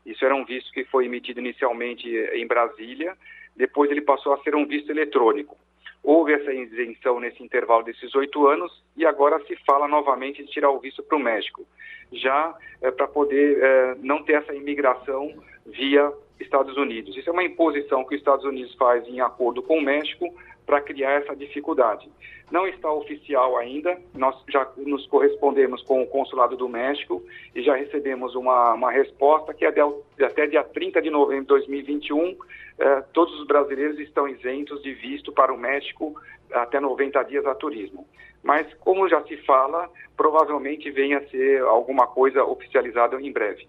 Isso era um visto que foi emitido inicialmente em Brasília, depois ele passou a ser um visto eletrônico. Houve essa isenção nesse intervalo desses oito anos e agora se fala novamente de tirar o visto para o México, já é, para poder é, não ter essa imigração via Estados Unidos. Isso é uma imposição que os Estados Unidos faz em acordo com o México para criar essa dificuldade. Não está oficial ainda, nós já nos correspondemos com o Consulado do México e já recebemos uma, uma resposta que é de, até dia 30 de novembro de 2021, eh, todos os brasileiros estão isentos de visto para o México até 90 dias a turismo. Mas, como já se fala, provavelmente venha a ser alguma coisa oficializada em breve.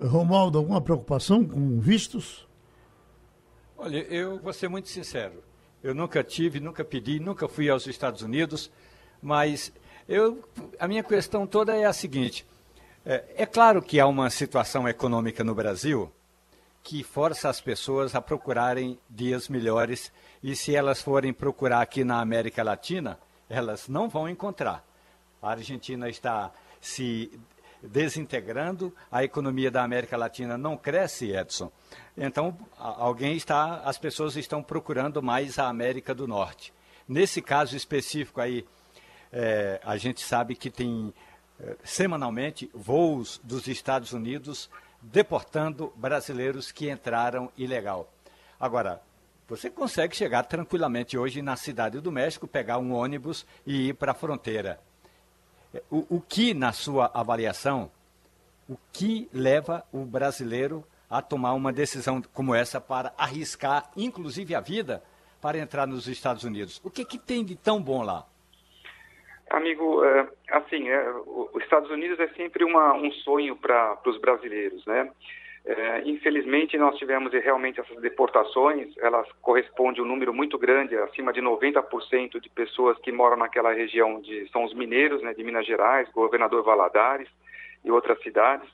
Romualdo, alguma preocupação com vistos? Olha, eu vou ser muito sincero. Eu nunca tive, nunca pedi, nunca fui aos Estados Unidos, mas eu, a minha questão toda é a seguinte: é, é claro que há uma situação econômica no Brasil que força as pessoas a procurarem dias melhores e se elas forem procurar aqui na América Latina, elas não vão encontrar. A Argentina está se desintegrando, a economia da América Latina não cresce, Edson. Então, alguém está, as pessoas estão procurando mais a América do Norte. Nesse caso específico aí, é, a gente sabe que tem é, semanalmente voos dos Estados Unidos deportando brasileiros que entraram ilegal. Agora, você consegue chegar tranquilamente hoje na cidade do México, pegar um ônibus e ir para a fronteira. O, o que, na sua avaliação, o que leva o brasileiro a tomar uma decisão como essa para arriscar, inclusive a vida, para entrar nos Estados Unidos? O que, que tem de tão bom lá? Amigo, é, assim, é, os Estados Unidos é sempre uma, um sonho para os brasileiros, né? É, infelizmente, nós tivemos realmente essas deportações, elas correspondem a um número muito grande, acima de 90% de pessoas que moram naquela região, de, são os mineiros, né, de Minas Gerais, governador Valadares e outras cidades,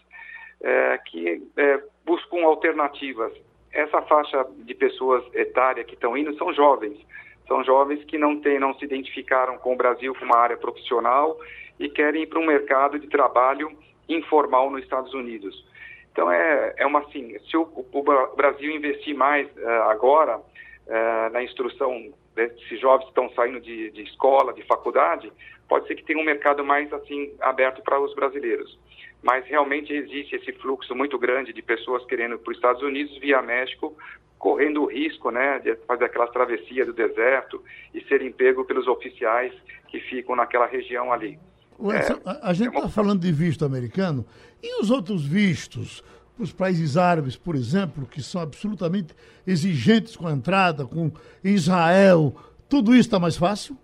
é, que é, buscam alternativas. Essa faixa de pessoas etária que estão indo são jovens, são jovens que não, não se identificaram com o Brasil como uma área profissional e querem ir para um mercado de trabalho informal nos Estados Unidos. Então, é, é uma assim, se o, o Brasil investir mais uh, agora uh, na instrução desses jovens que estão saindo de, de, escola, de faculdade, pode ser que tenha um mercado mais assim aberto para os brasileiros. Mas realmente existe esse fluxo muito grande de pessoas querendo ir para os Estados Unidos via México, correndo o risco né, de fazer aquela travessia do deserto e serem pegos pelos oficiais que ficam naquela região ali. Edson, é, a, a, gente está é uma... falando de visto americano e os outros vistos, os países árabes, por exemplo, que são absolutamente exigentes com a entrada, com Israel, tudo isso está mais fácil?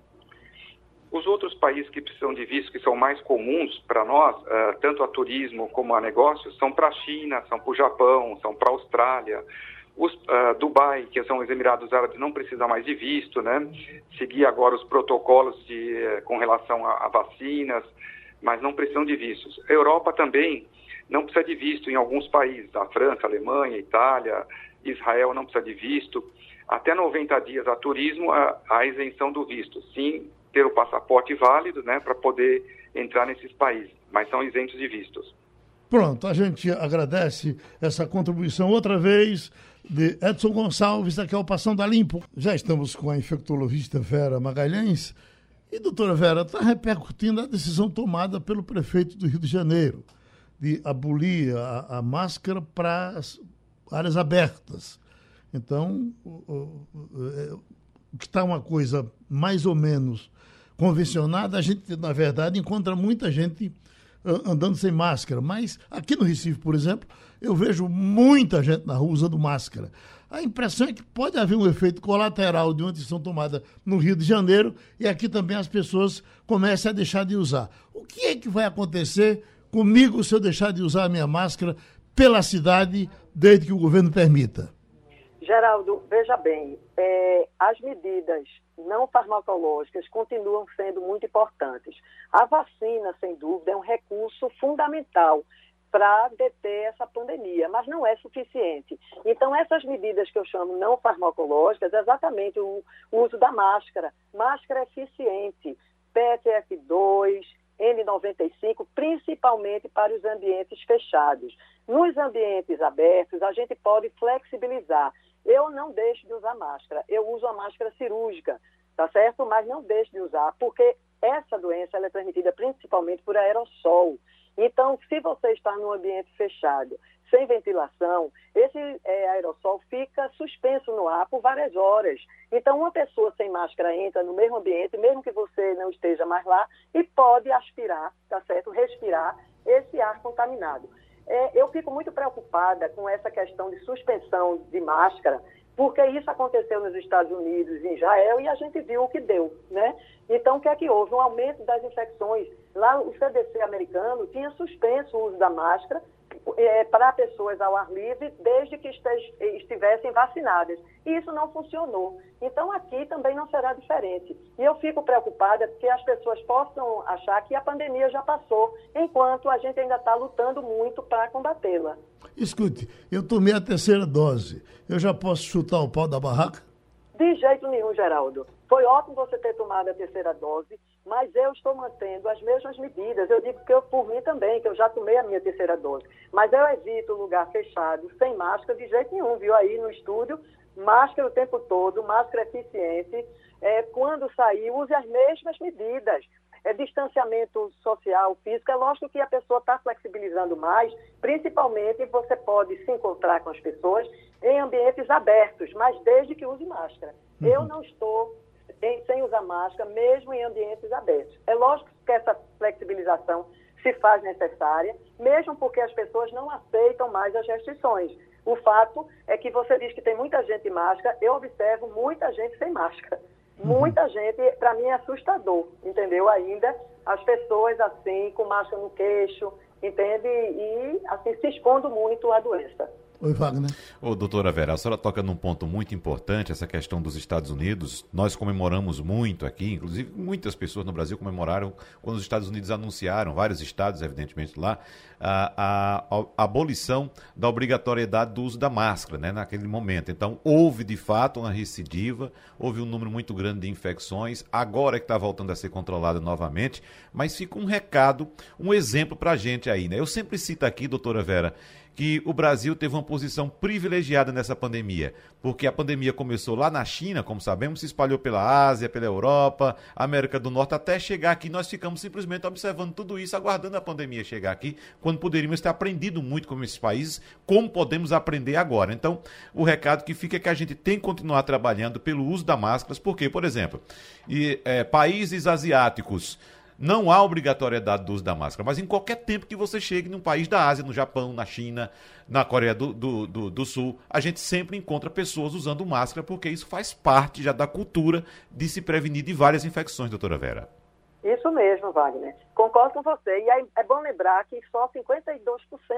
Os outros países que precisam de visto, que são mais comuns para nós, uh, tanto a turismo como a negócios, são para a China, são para o Japão, são para a Austrália. Os, uh, Dubai, que são os Emirados Árabes, não precisa mais de visto, né? Seguir agora os protocolos de, uh, com relação a, a, vacinas, mas não precisam de vistos. A Europa também não precisa de visto em alguns países, a França, Alemanha, Itália, Israel não precisa de visto. Até 90 dias a turismo, a, a isenção do visto. Sim, ter o passaporte válido, né, para poder entrar nesses países, mas são isentos de vistos. Pronto, a gente agradece essa contribuição outra vez de Edson Gonçalves, aqui é o Passando a Limpo. Já estamos com a infectologista Vera Magalhães. E, doutora Vera, está repercutindo a decisão tomada pelo prefeito do Rio de Janeiro de abolir a, a máscara para as áreas abertas. Então, o, o, o é, que está uma coisa mais ou menos convencionada, a gente, na verdade, encontra muita gente andando sem máscara. Mas aqui no Recife, por exemplo, eu vejo muita gente na rua usando máscara. A impressão é que pode haver um efeito colateral de uma decisão tomada no Rio de Janeiro e aqui também as pessoas comecem a deixar de usar. O que é que vai acontecer comigo se eu deixar de usar a minha máscara pela cidade desde que o governo permita? Geraldo, veja bem, é, as medidas não farmacológicas continuam sendo muito importantes. A vacina, sem dúvida, é um recurso fundamental para deter essa pandemia, mas não é suficiente. Então, essas medidas que eu chamo não farmacológicas, é exatamente o uso da máscara, máscara eficiente, PFF2, N95, principalmente para os ambientes fechados. Nos ambientes abertos, a gente pode flexibilizar. Eu não deixo de usar máscara, eu uso a máscara cirúrgica, tá certo? Mas não deixo de usar, porque essa doença é transmitida principalmente por aerossol. Então, se você está num ambiente fechado, sem ventilação, esse é, aerossol fica suspenso no ar por várias horas. Então, uma pessoa sem máscara entra no mesmo ambiente, mesmo que você não esteja mais lá, e pode aspirar, tá certo? Respirar esse ar contaminado. É, eu fico muito preocupada com essa questão de suspensão de máscara, porque isso aconteceu nos Estados Unidos e em Israel e a gente viu o que deu, né? Então, o que é que houve? Um aumento das infecções. Lá, o CDC americano tinha suspenso o uso da máscara é, para pessoas ao ar livre desde que estivessem vacinadas. E isso não funcionou. Então, aqui também não será diferente. E eu fico preocupada porque as pessoas possam achar que a pandemia já passou, enquanto a gente ainda está lutando muito para combatê-la. Escute, eu tomei a terceira dose. Eu já posso chutar o pau da barraca? De jeito nenhum, Geraldo. Foi ótimo você ter tomado a terceira dose, mas eu estou mantendo as mesmas medidas. Eu digo que eu, por mim também, que eu já tomei a minha terceira dose. Mas eu evito lugar fechado, sem máscara, de jeito nenhum, viu? Aí no estúdio, máscara o tempo todo, máscara eficiente. É, quando sair, use as mesmas medidas é, distanciamento social, físico, é lógico que a pessoa está flexibilizando mais, principalmente você pode se encontrar com as pessoas em ambientes abertos, mas desde que use máscara. Uhum. Eu não estou em, sem usar máscara, mesmo em ambientes abertos. É lógico que essa flexibilização se faz necessária, mesmo porque as pessoas não aceitam mais as restrições. O fato é que você diz que tem muita gente de máscara, eu observo muita gente sem máscara. Uhum. Muita gente, para mim, é assustador, entendeu? Ainda as pessoas assim, com máscara no queixo, entende? E assim, se expondo muito à doença. Oi, Wagner. Ô, doutora Vera, a senhora toca num ponto muito importante, essa questão dos Estados Unidos. Nós comemoramos muito aqui, inclusive muitas pessoas no Brasil comemoraram quando os Estados Unidos anunciaram, vários estados, evidentemente, lá, a, a, a abolição da obrigatoriedade do uso da máscara, né, naquele momento. Então, houve de fato uma recidiva, houve um número muito grande de infecções, agora é que está voltando a ser controlada novamente, mas fica um recado, um exemplo para a gente aí, né? Eu sempre cito aqui, doutora Vera, que o Brasil teve uma posição privilegiada nessa pandemia, porque a pandemia começou lá na China, como sabemos, se espalhou pela Ásia, pela Europa, América do Norte, até chegar aqui. Nós ficamos simplesmente observando tudo isso, aguardando a pandemia chegar aqui, quando poderíamos ter aprendido muito com esses países, como podemos aprender agora. Então, o recado que fica é que a gente tem que continuar trabalhando pelo uso da máscaras, porque, por exemplo, e, é, países asiáticos não há obrigatoriedade do uso da máscara, mas em qualquer tempo que você chegue num país da Ásia, no Japão, na China, na Coreia do, do, do, do, Sul, a gente sempre encontra pessoas usando máscara, porque isso faz parte já da cultura de se prevenir de várias infecções, doutora Vera. Isso mesmo, Wagner. Concordo com você. E é bom lembrar que só 52%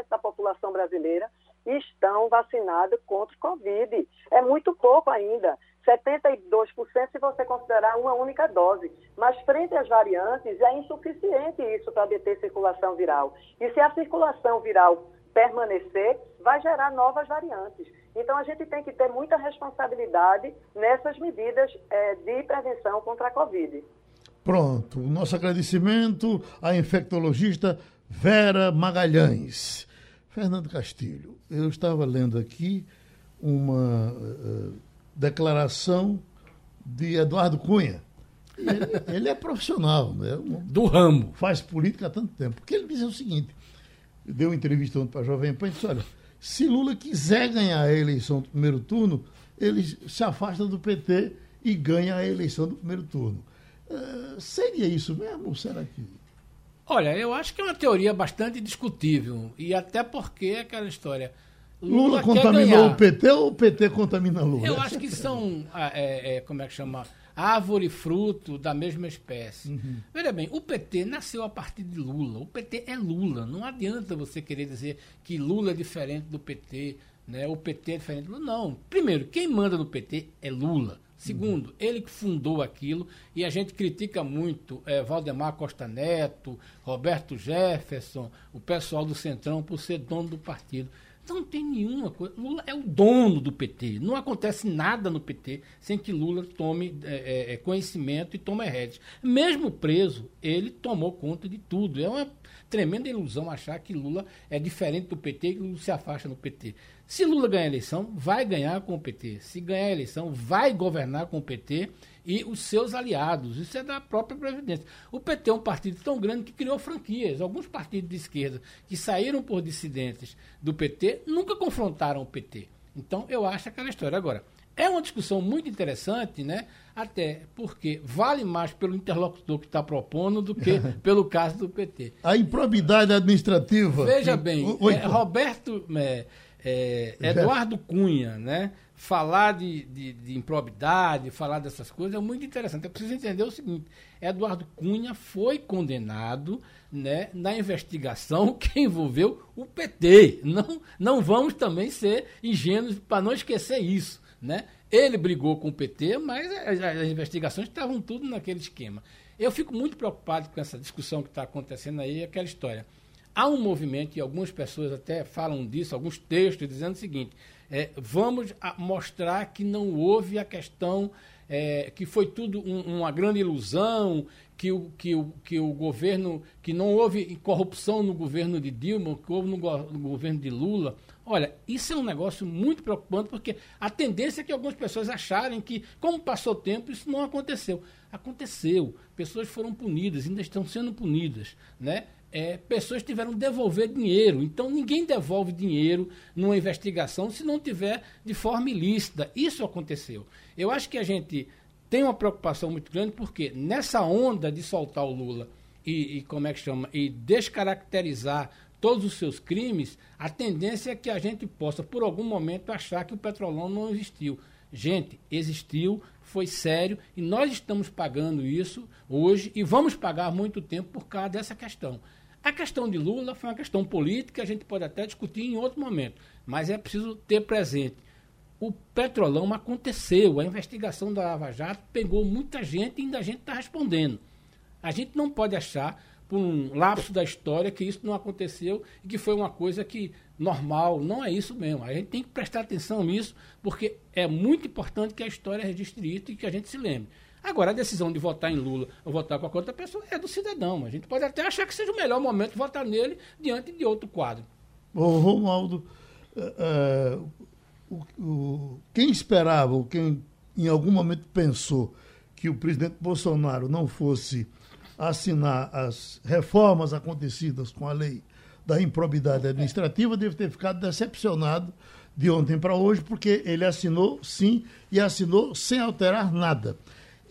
da população brasileira estão vacinados contra o Covid. É muito pouco ainda. 72% se você considerar uma única dose. Mas frente às variantes, é insuficiente isso para deter circulação viral. E se a circulação viral permanecer, vai gerar novas variantes. Então, a gente tem que ter muita responsabilidade nessas medidas é, de prevenção contra a Covid. Pronto. Nosso agradecimento à infectologista Vera Magalhães. Fernando Castilho, eu estava lendo aqui uma. Uh, declaração de Eduardo Cunha. Ele, ele, é profissional, né? do ramo. Faz política há tanto tempo. Porque ele dizia o seguinte: deu uma entrevista ontem para a Jovem Pan e disse: olha, se Lula quiser ganhar a eleição do primeiro turno, ele se afasta do PT e ganha a eleição do primeiro turno. Uh, seria isso mesmo ou será que. Olha, eu acho que é uma teoria bastante discutível. E até porque é aquela história Lula, Lula contaminou o PT ou o PT contamina Lula? Eu acho que são, ah, é, é, como é que chama? Árvore e fruto da mesma espécie. Uhum. Veja bem, o PT nasceu a partir de Lula. O PT é Lula. Não adianta você querer dizer que Lula é diferente do PT, né? o PT é diferente do Lula. Não. Primeiro, quem manda no PT é Lula. Segundo, uhum. ele que fundou aquilo e a gente critica muito é, Valdemar Costa Neto, Roberto Jefferson, o pessoal do Centrão por ser dono do partido. Não tem nenhuma coisa. Lula é o dono do PT. Não acontece nada no PT sem que Lula tome é, é, é conhecimento e tome rédeas. Mesmo preso, ele tomou conta de tudo. É uma tremenda ilusão achar que Lula é diferente do PT que Lula se afasta do PT. Se Lula ganhar a eleição, vai ganhar com o PT. Se ganhar a eleição, vai governar com o PT e os seus aliados. Isso é da própria Previdência. O PT é um partido tão grande que criou franquias. Alguns partidos de esquerda que saíram por dissidentes do PT nunca confrontaram o PT. Então, eu acho aquela história. Agora, é uma discussão muito interessante, né? Até porque vale mais pelo interlocutor que está propondo do que [laughs] pelo caso do PT. A improbidade administrativa. Veja bem, é, Roberto. É, é, Eduardo Cunha, né? Falar de, de, de, improbidade, falar dessas coisas é muito interessante. É preciso entender o seguinte: Eduardo Cunha foi condenado né, na investigação [laughs] que envolveu o PT. Não, não vamos também ser ingênuos para não esquecer isso. Né? Ele brigou com o PT, mas as, as investigações estavam tudo naquele esquema. Eu fico muito preocupado com essa discussão que está acontecendo aí, aquela história. Há um movimento, e algumas pessoas até falam disso, alguns textos, dizendo o seguinte: é, vamos mostrar que não houve a questão, é, que foi tudo um, uma grande ilusão, que o, que, o, que o governo, que não houve corrupção no governo de Dilma, que houve no, no governo de Lula. Olha, isso é um negócio muito preocupante, porque a tendência é que algumas pessoas acharem que, como passou o tempo, isso não aconteceu. Aconteceu. Pessoas foram punidas, ainda estão sendo punidas. Né? É, pessoas tiveram que devolver dinheiro. Então, ninguém devolve dinheiro numa investigação se não tiver de forma ilícita. Isso aconteceu. Eu acho que a gente tem uma preocupação muito grande, porque nessa onda de soltar o Lula e, e como é que chama, e descaracterizar todos os seus crimes, a tendência é que a gente possa, por algum momento, achar que o petrolão não existiu. Gente, existiu, foi sério e nós estamos pagando isso hoje e vamos pagar muito tempo por causa dessa questão. A questão de Lula foi uma questão política, a gente pode até discutir em outro momento, mas é preciso ter presente. O petrolão aconteceu, a investigação da Lava Jato pegou muita gente e ainda a gente está respondendo. A gente não pode achar por um lapso da história que isso não aconteceu e que foi uma coisa que normal. Não é isso mesmo. A gente tem que prestar atenção nisso, porque é muito importante que a história registre isso e que a gente se lembre. Agora, a decisão de votar em Lula ou votar com qualquer outra pessoa é do cidadão. A gente pode até achar que seja o melhor momento de votar nele diante de outro quadro. Ô, Romualdo, uh, o, o, quem esperava, ou quem em algum momento pensou que o presidente Bolsonaro não fosse assinar as reformas acontecidas com a lei da improbidade administrativa, deve ter ficado decepcionado de ontem para hoje, porque ele assinou sim e assinou sem alterar nada.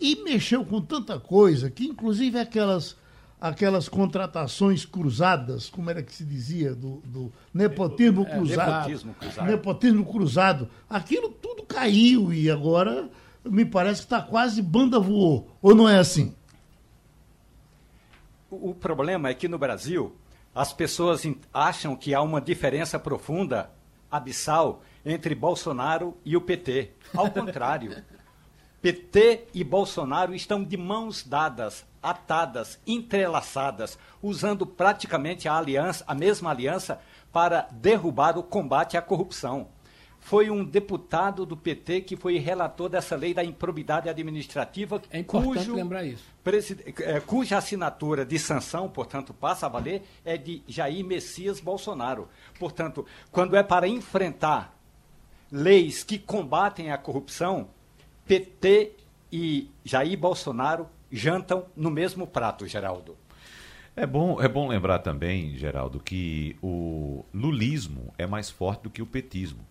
E mexeu com tanta coisa que, inclusive, aquelas, aquelas contratações cruzadas, como era que se dizia, do, do nepotismo, é, cruzado, nepotismo cruzado. Nepotismo cruzado. Aquilo tudo caiu e agora me parece que está quase banda voou. Ou não é assim? O problema é que no Brasil as pessoas acham que há uma diferença profunda, abissal, entre Bolsonaro e o PT. Ao contrário, [laughs] PT e Bolsonaro estão de mãos dadas, atadas, entrelaçadas, usando praticamente a aliança, a mesma aliança para derrubar o combate à corrupção foi um deputado do PT que foi relator dessa lei da improbidade administrativa. É importante cujo, lembrar isso. É, cuja assinatura de sanção, portanto, passa a valer, é de Jair Messias Bolsonaro. Portanto, quando é para enfrentar leis que combatem a corrupção, PT e Jair Bolsonaro jantam no mesmo prato, Geraldo. É bom, é bom lembrar também, Geraldo, que o lulismo é mais forte do que o petismo.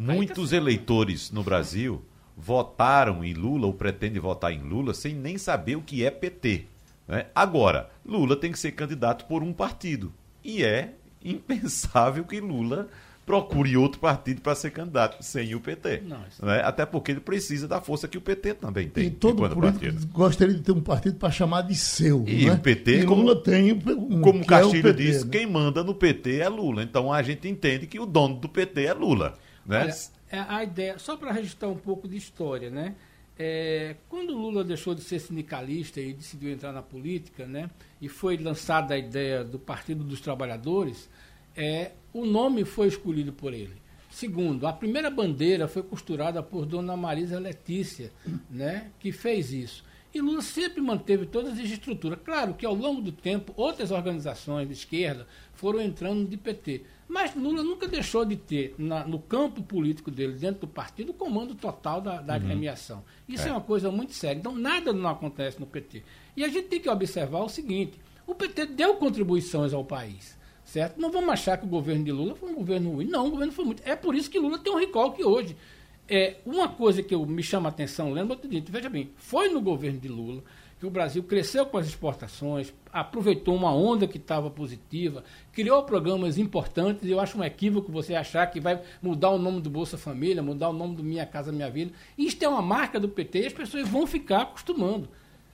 Muitos eleitores no Brasil votaram em Lula ou pretendem votar em Lula sem nem saber o que é PT. Né? Agora, Lula tem que ser candidato por um partido. E é impensável que Lula procure outro partido para ser candidato sem o PT. Não, né? Até porque ele precisa da força que o PT também tem. E todo político partido. gostaria de ter um partido para chamar de seu. E né? o PT, e como, Lula tem um, como Castilho é disse, né? quem manda no PT é Lula. Então a gente entende que o dono do PT é Lula. Né? Olha, é a ideia, só para registrar um pouco de história, né? É, quando Lula deixou de ser sindicalista e decidiu entrar na política, né, e foi lançada a ideia do Partido dos Trabalhadores, é, o nome foi escolhido por ele. Segundo, a primeira bandeira foi costurada por Dona Marisa Letícia, né, que fez isso. E Lula sempre manteve todas as estruturas. Claro que ao longo do tempo, outras organizações de esquerda foram entrando de PT. Mas Lula nunca deixou de ter, na, no campo político dele, dentro do partido, o comando total da, da uhum. agremiação. Isso é. é uma coisa muito séria. Então, nada não acontece no PT. E a gente tem que observar o seguinte: o PT deu contribuições ao país. Certo? Não vamos achar que o governo de Lula foi um governo ruim. Não, o governo foi muito. É por isso que Lula tem um recall que hoje. É, uma coisa que eu, me chama a atenção, lembra, veja bem, foi no governo de Lula que o Brasil cresceu com as exportações, aproveitou uma onda que estava positiva, criou programas importantes, e eu acho um equívoco você achar que vai mudar o nome do Bolsa Família, mudar o nome do Minha Casa Minha Vida. Isto é uma marca do PT e as pessoas vão ficar acostumando.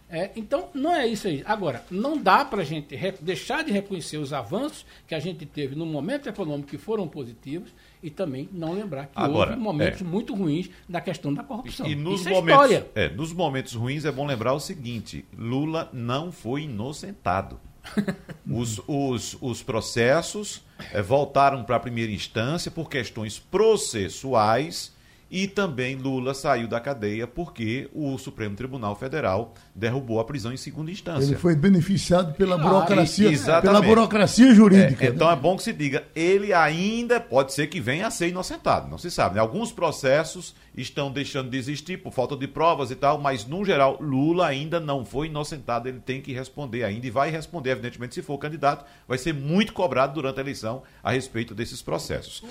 É, então, não é isso aí. Agora, não dá para a gente deixar de reconhecer os avanços que a gente teve no momento econômico que foram positivos e também não lembrar que Agora, houve momentos é. muito ruins da questão da corrupção. E, e nos, isso é momentos, é é, nos momentos ruins é bom lembrar o seguinte: Lula não foi inocentado. [laughs] os, os, os processos é, voltaram para a primeira instância por questões processuais e também Lula saiu da cadeia porque o Supremo Tribunal Federal derrubou a prisão em segunda instância. Ele foi beneficiado pela burocracia, pela burocracia jurídica. É, então né? é bom que se diga, ele ainda pode ser que venha a ser inocentado, não se sabe. Né? Alguns processos estão deixando de existir por falta de provas e tal, mas no geral Lula ainda não foi inocentado, ele tem que responder ainda e vai responder, evidentemente, se for candidato, vai ser muito cobrado durante a eleição a respeito desses processos.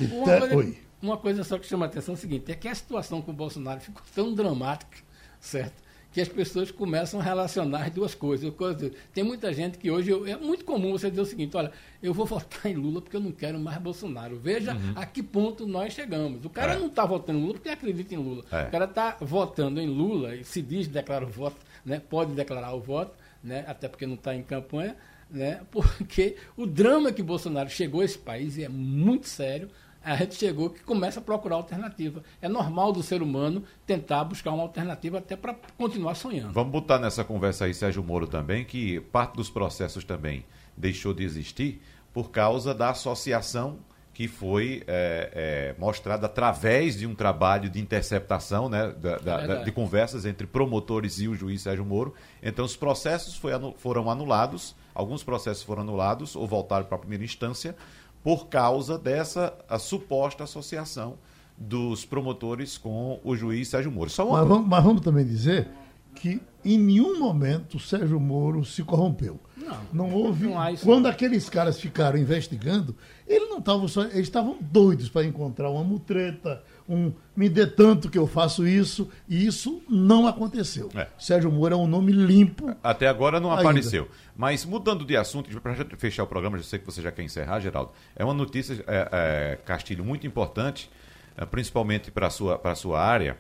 Oi. Uma coisa só que chama a atenção é o seguinte, é que a situação com o Bolsonaro ficou tão dramática, certo? Que as pessoas começam a relacionar as duas coisas. Tem muita gente que hoje, é muito comum você dizer o seguinte, olha, eu vou votar em Lula porque eu não quero mais Bolsonaro. Veja uhum. a que ponto nós chegamos. O cara é. não está votando em Lula porque acredita em Lula. É. O cara está votando em Lula e se diz, declara o voto, né? pode declarar o voto, né? até porque não está em campanha, né? porque o drama que Bolsonaro chegou a esse país é muito sério a gente chegou que começa a procurar alternativa. É normal do ser humano tentar buscar uma alternativa até para continuar sonhando. Vamos botar nessa conversa aí Sérgio Moro também, que parte dos processos também deixou de existir por causa da associação que foi é, é, mostrada através de um trabalho de interceptação né, da, da, é de conversas entre promotores e o juiz Sérgio Moro. Então, os processos foram anulados, alguns processos foram anulados ou voltaram para a primeira instância, por causa dessa suposta associação dos promotores com o juiz Sérgio Moro. Mas vamos, mas, vamos, também dizer que em nenhum momento Sérgio Moro se corrompeu. Não, não houve. Não quando aqueles caras ficaram investigando, eles não estavam só. Eles estavam doidos para encontrar uma mutreta, um me dê tanto que eu faço isso, e isso não aconteceu. É. Sérgio Moro é um nome limpo. Até agora não ainda. apareceu. Mas mudando de assunto, para fechar o programa, já sei que você já quer encerrar, Geraldo, é uma notícia, é, é, Castilho, muito importante, é, principalmente para a sua, sua área,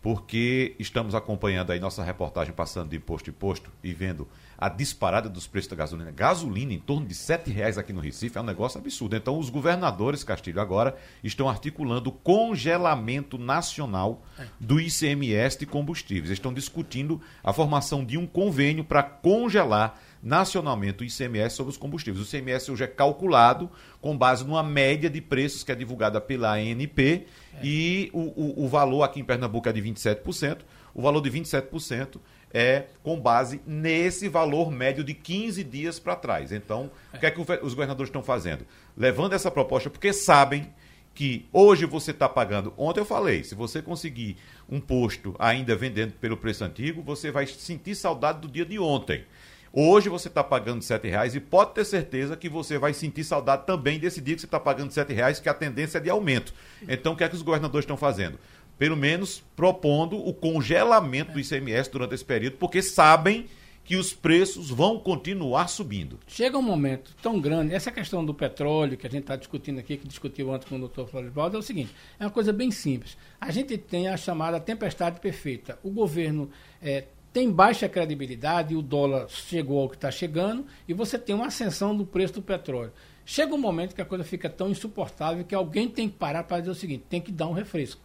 porque estamos acompanhando aí nossa reportagem passando de posto em posto e vendo a disparada dos preços da gasolina. Gasolina em torno de R$ reais aqui no Recife é um negócio absurdo. Então, os governadores, Castilho, agora estão articulando o congelamento nacional do ICMS de combustíveis. Estão discutindo a formação de um convênio para congelar nacionalmente o ICMS sobre os combustíveis. O ICMS hoje é calculado com base numa média de preços que é divulgada pela ANP é. e o, o, o valor aqui em Pernambuco é de 27%. O valor de 27% é com base nesse valor médio de 15 dias para trás. Então, é. o que é que os governadores estão fazendo? Levando essa proposta porque sabem que hoje você está pagando. Ontem eu falei, se você conseguir um posto ainda vendendo pelo preço antigo, você vai sentir saudade do dia de ontem. Hoje você está pagando R$ reais e pode ter certeza que você vai sentir saudade também desse dia que você está pagando R$ reais, que a tendência é de aumento. Então, o que é que os governadores estão fazendo? pelo menos propondo o congelamento do ICMS durante esse período, porque sabem que os preços vão continuar subindo. Chega um momento tão grande, essa questão do petróleo que a gente está discutindo aqui, que discutiu antes com o doutor Florivaldo, é o seguinte, é uma coisa bem simples. A gente tem a chamada tempestade perfeita. O governo é, tem baixa credibilidade, o dólar chegou ao que está chegando, e você tem uma ascensão do preço do petróleo. Chega um momento que a coisa fica tão insuportável que alguém tem que parar para dizer o seguinte, tem que dar um refresco.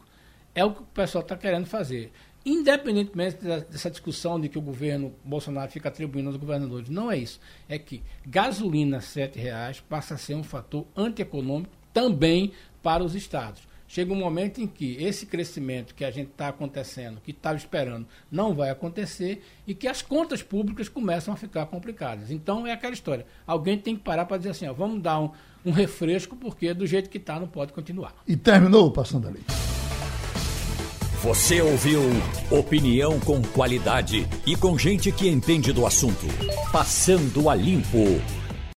É o que o pessoal está querendo fazer. Independentemente dessa discussão de que o governo Bolsonaro fica atribuindo aos governadores, não é isso. É que gasolina R$ reais passa a ser um fator antieconômico também para os estados. Chega um momento em que esse crescimento que a gente está acontecendo, que estava esperando, não vai acontecer e que as contas públicas começam a ficar complicadas. Então é aquela história. Alguém tem que parar para dizer assim, ó, vamos dar um, um refresco, porque do jeito que está não pode continuar. E terminou passando ali. Você ouviu opinião com qualidade e com gente que entende do assunto. Passando a limpo.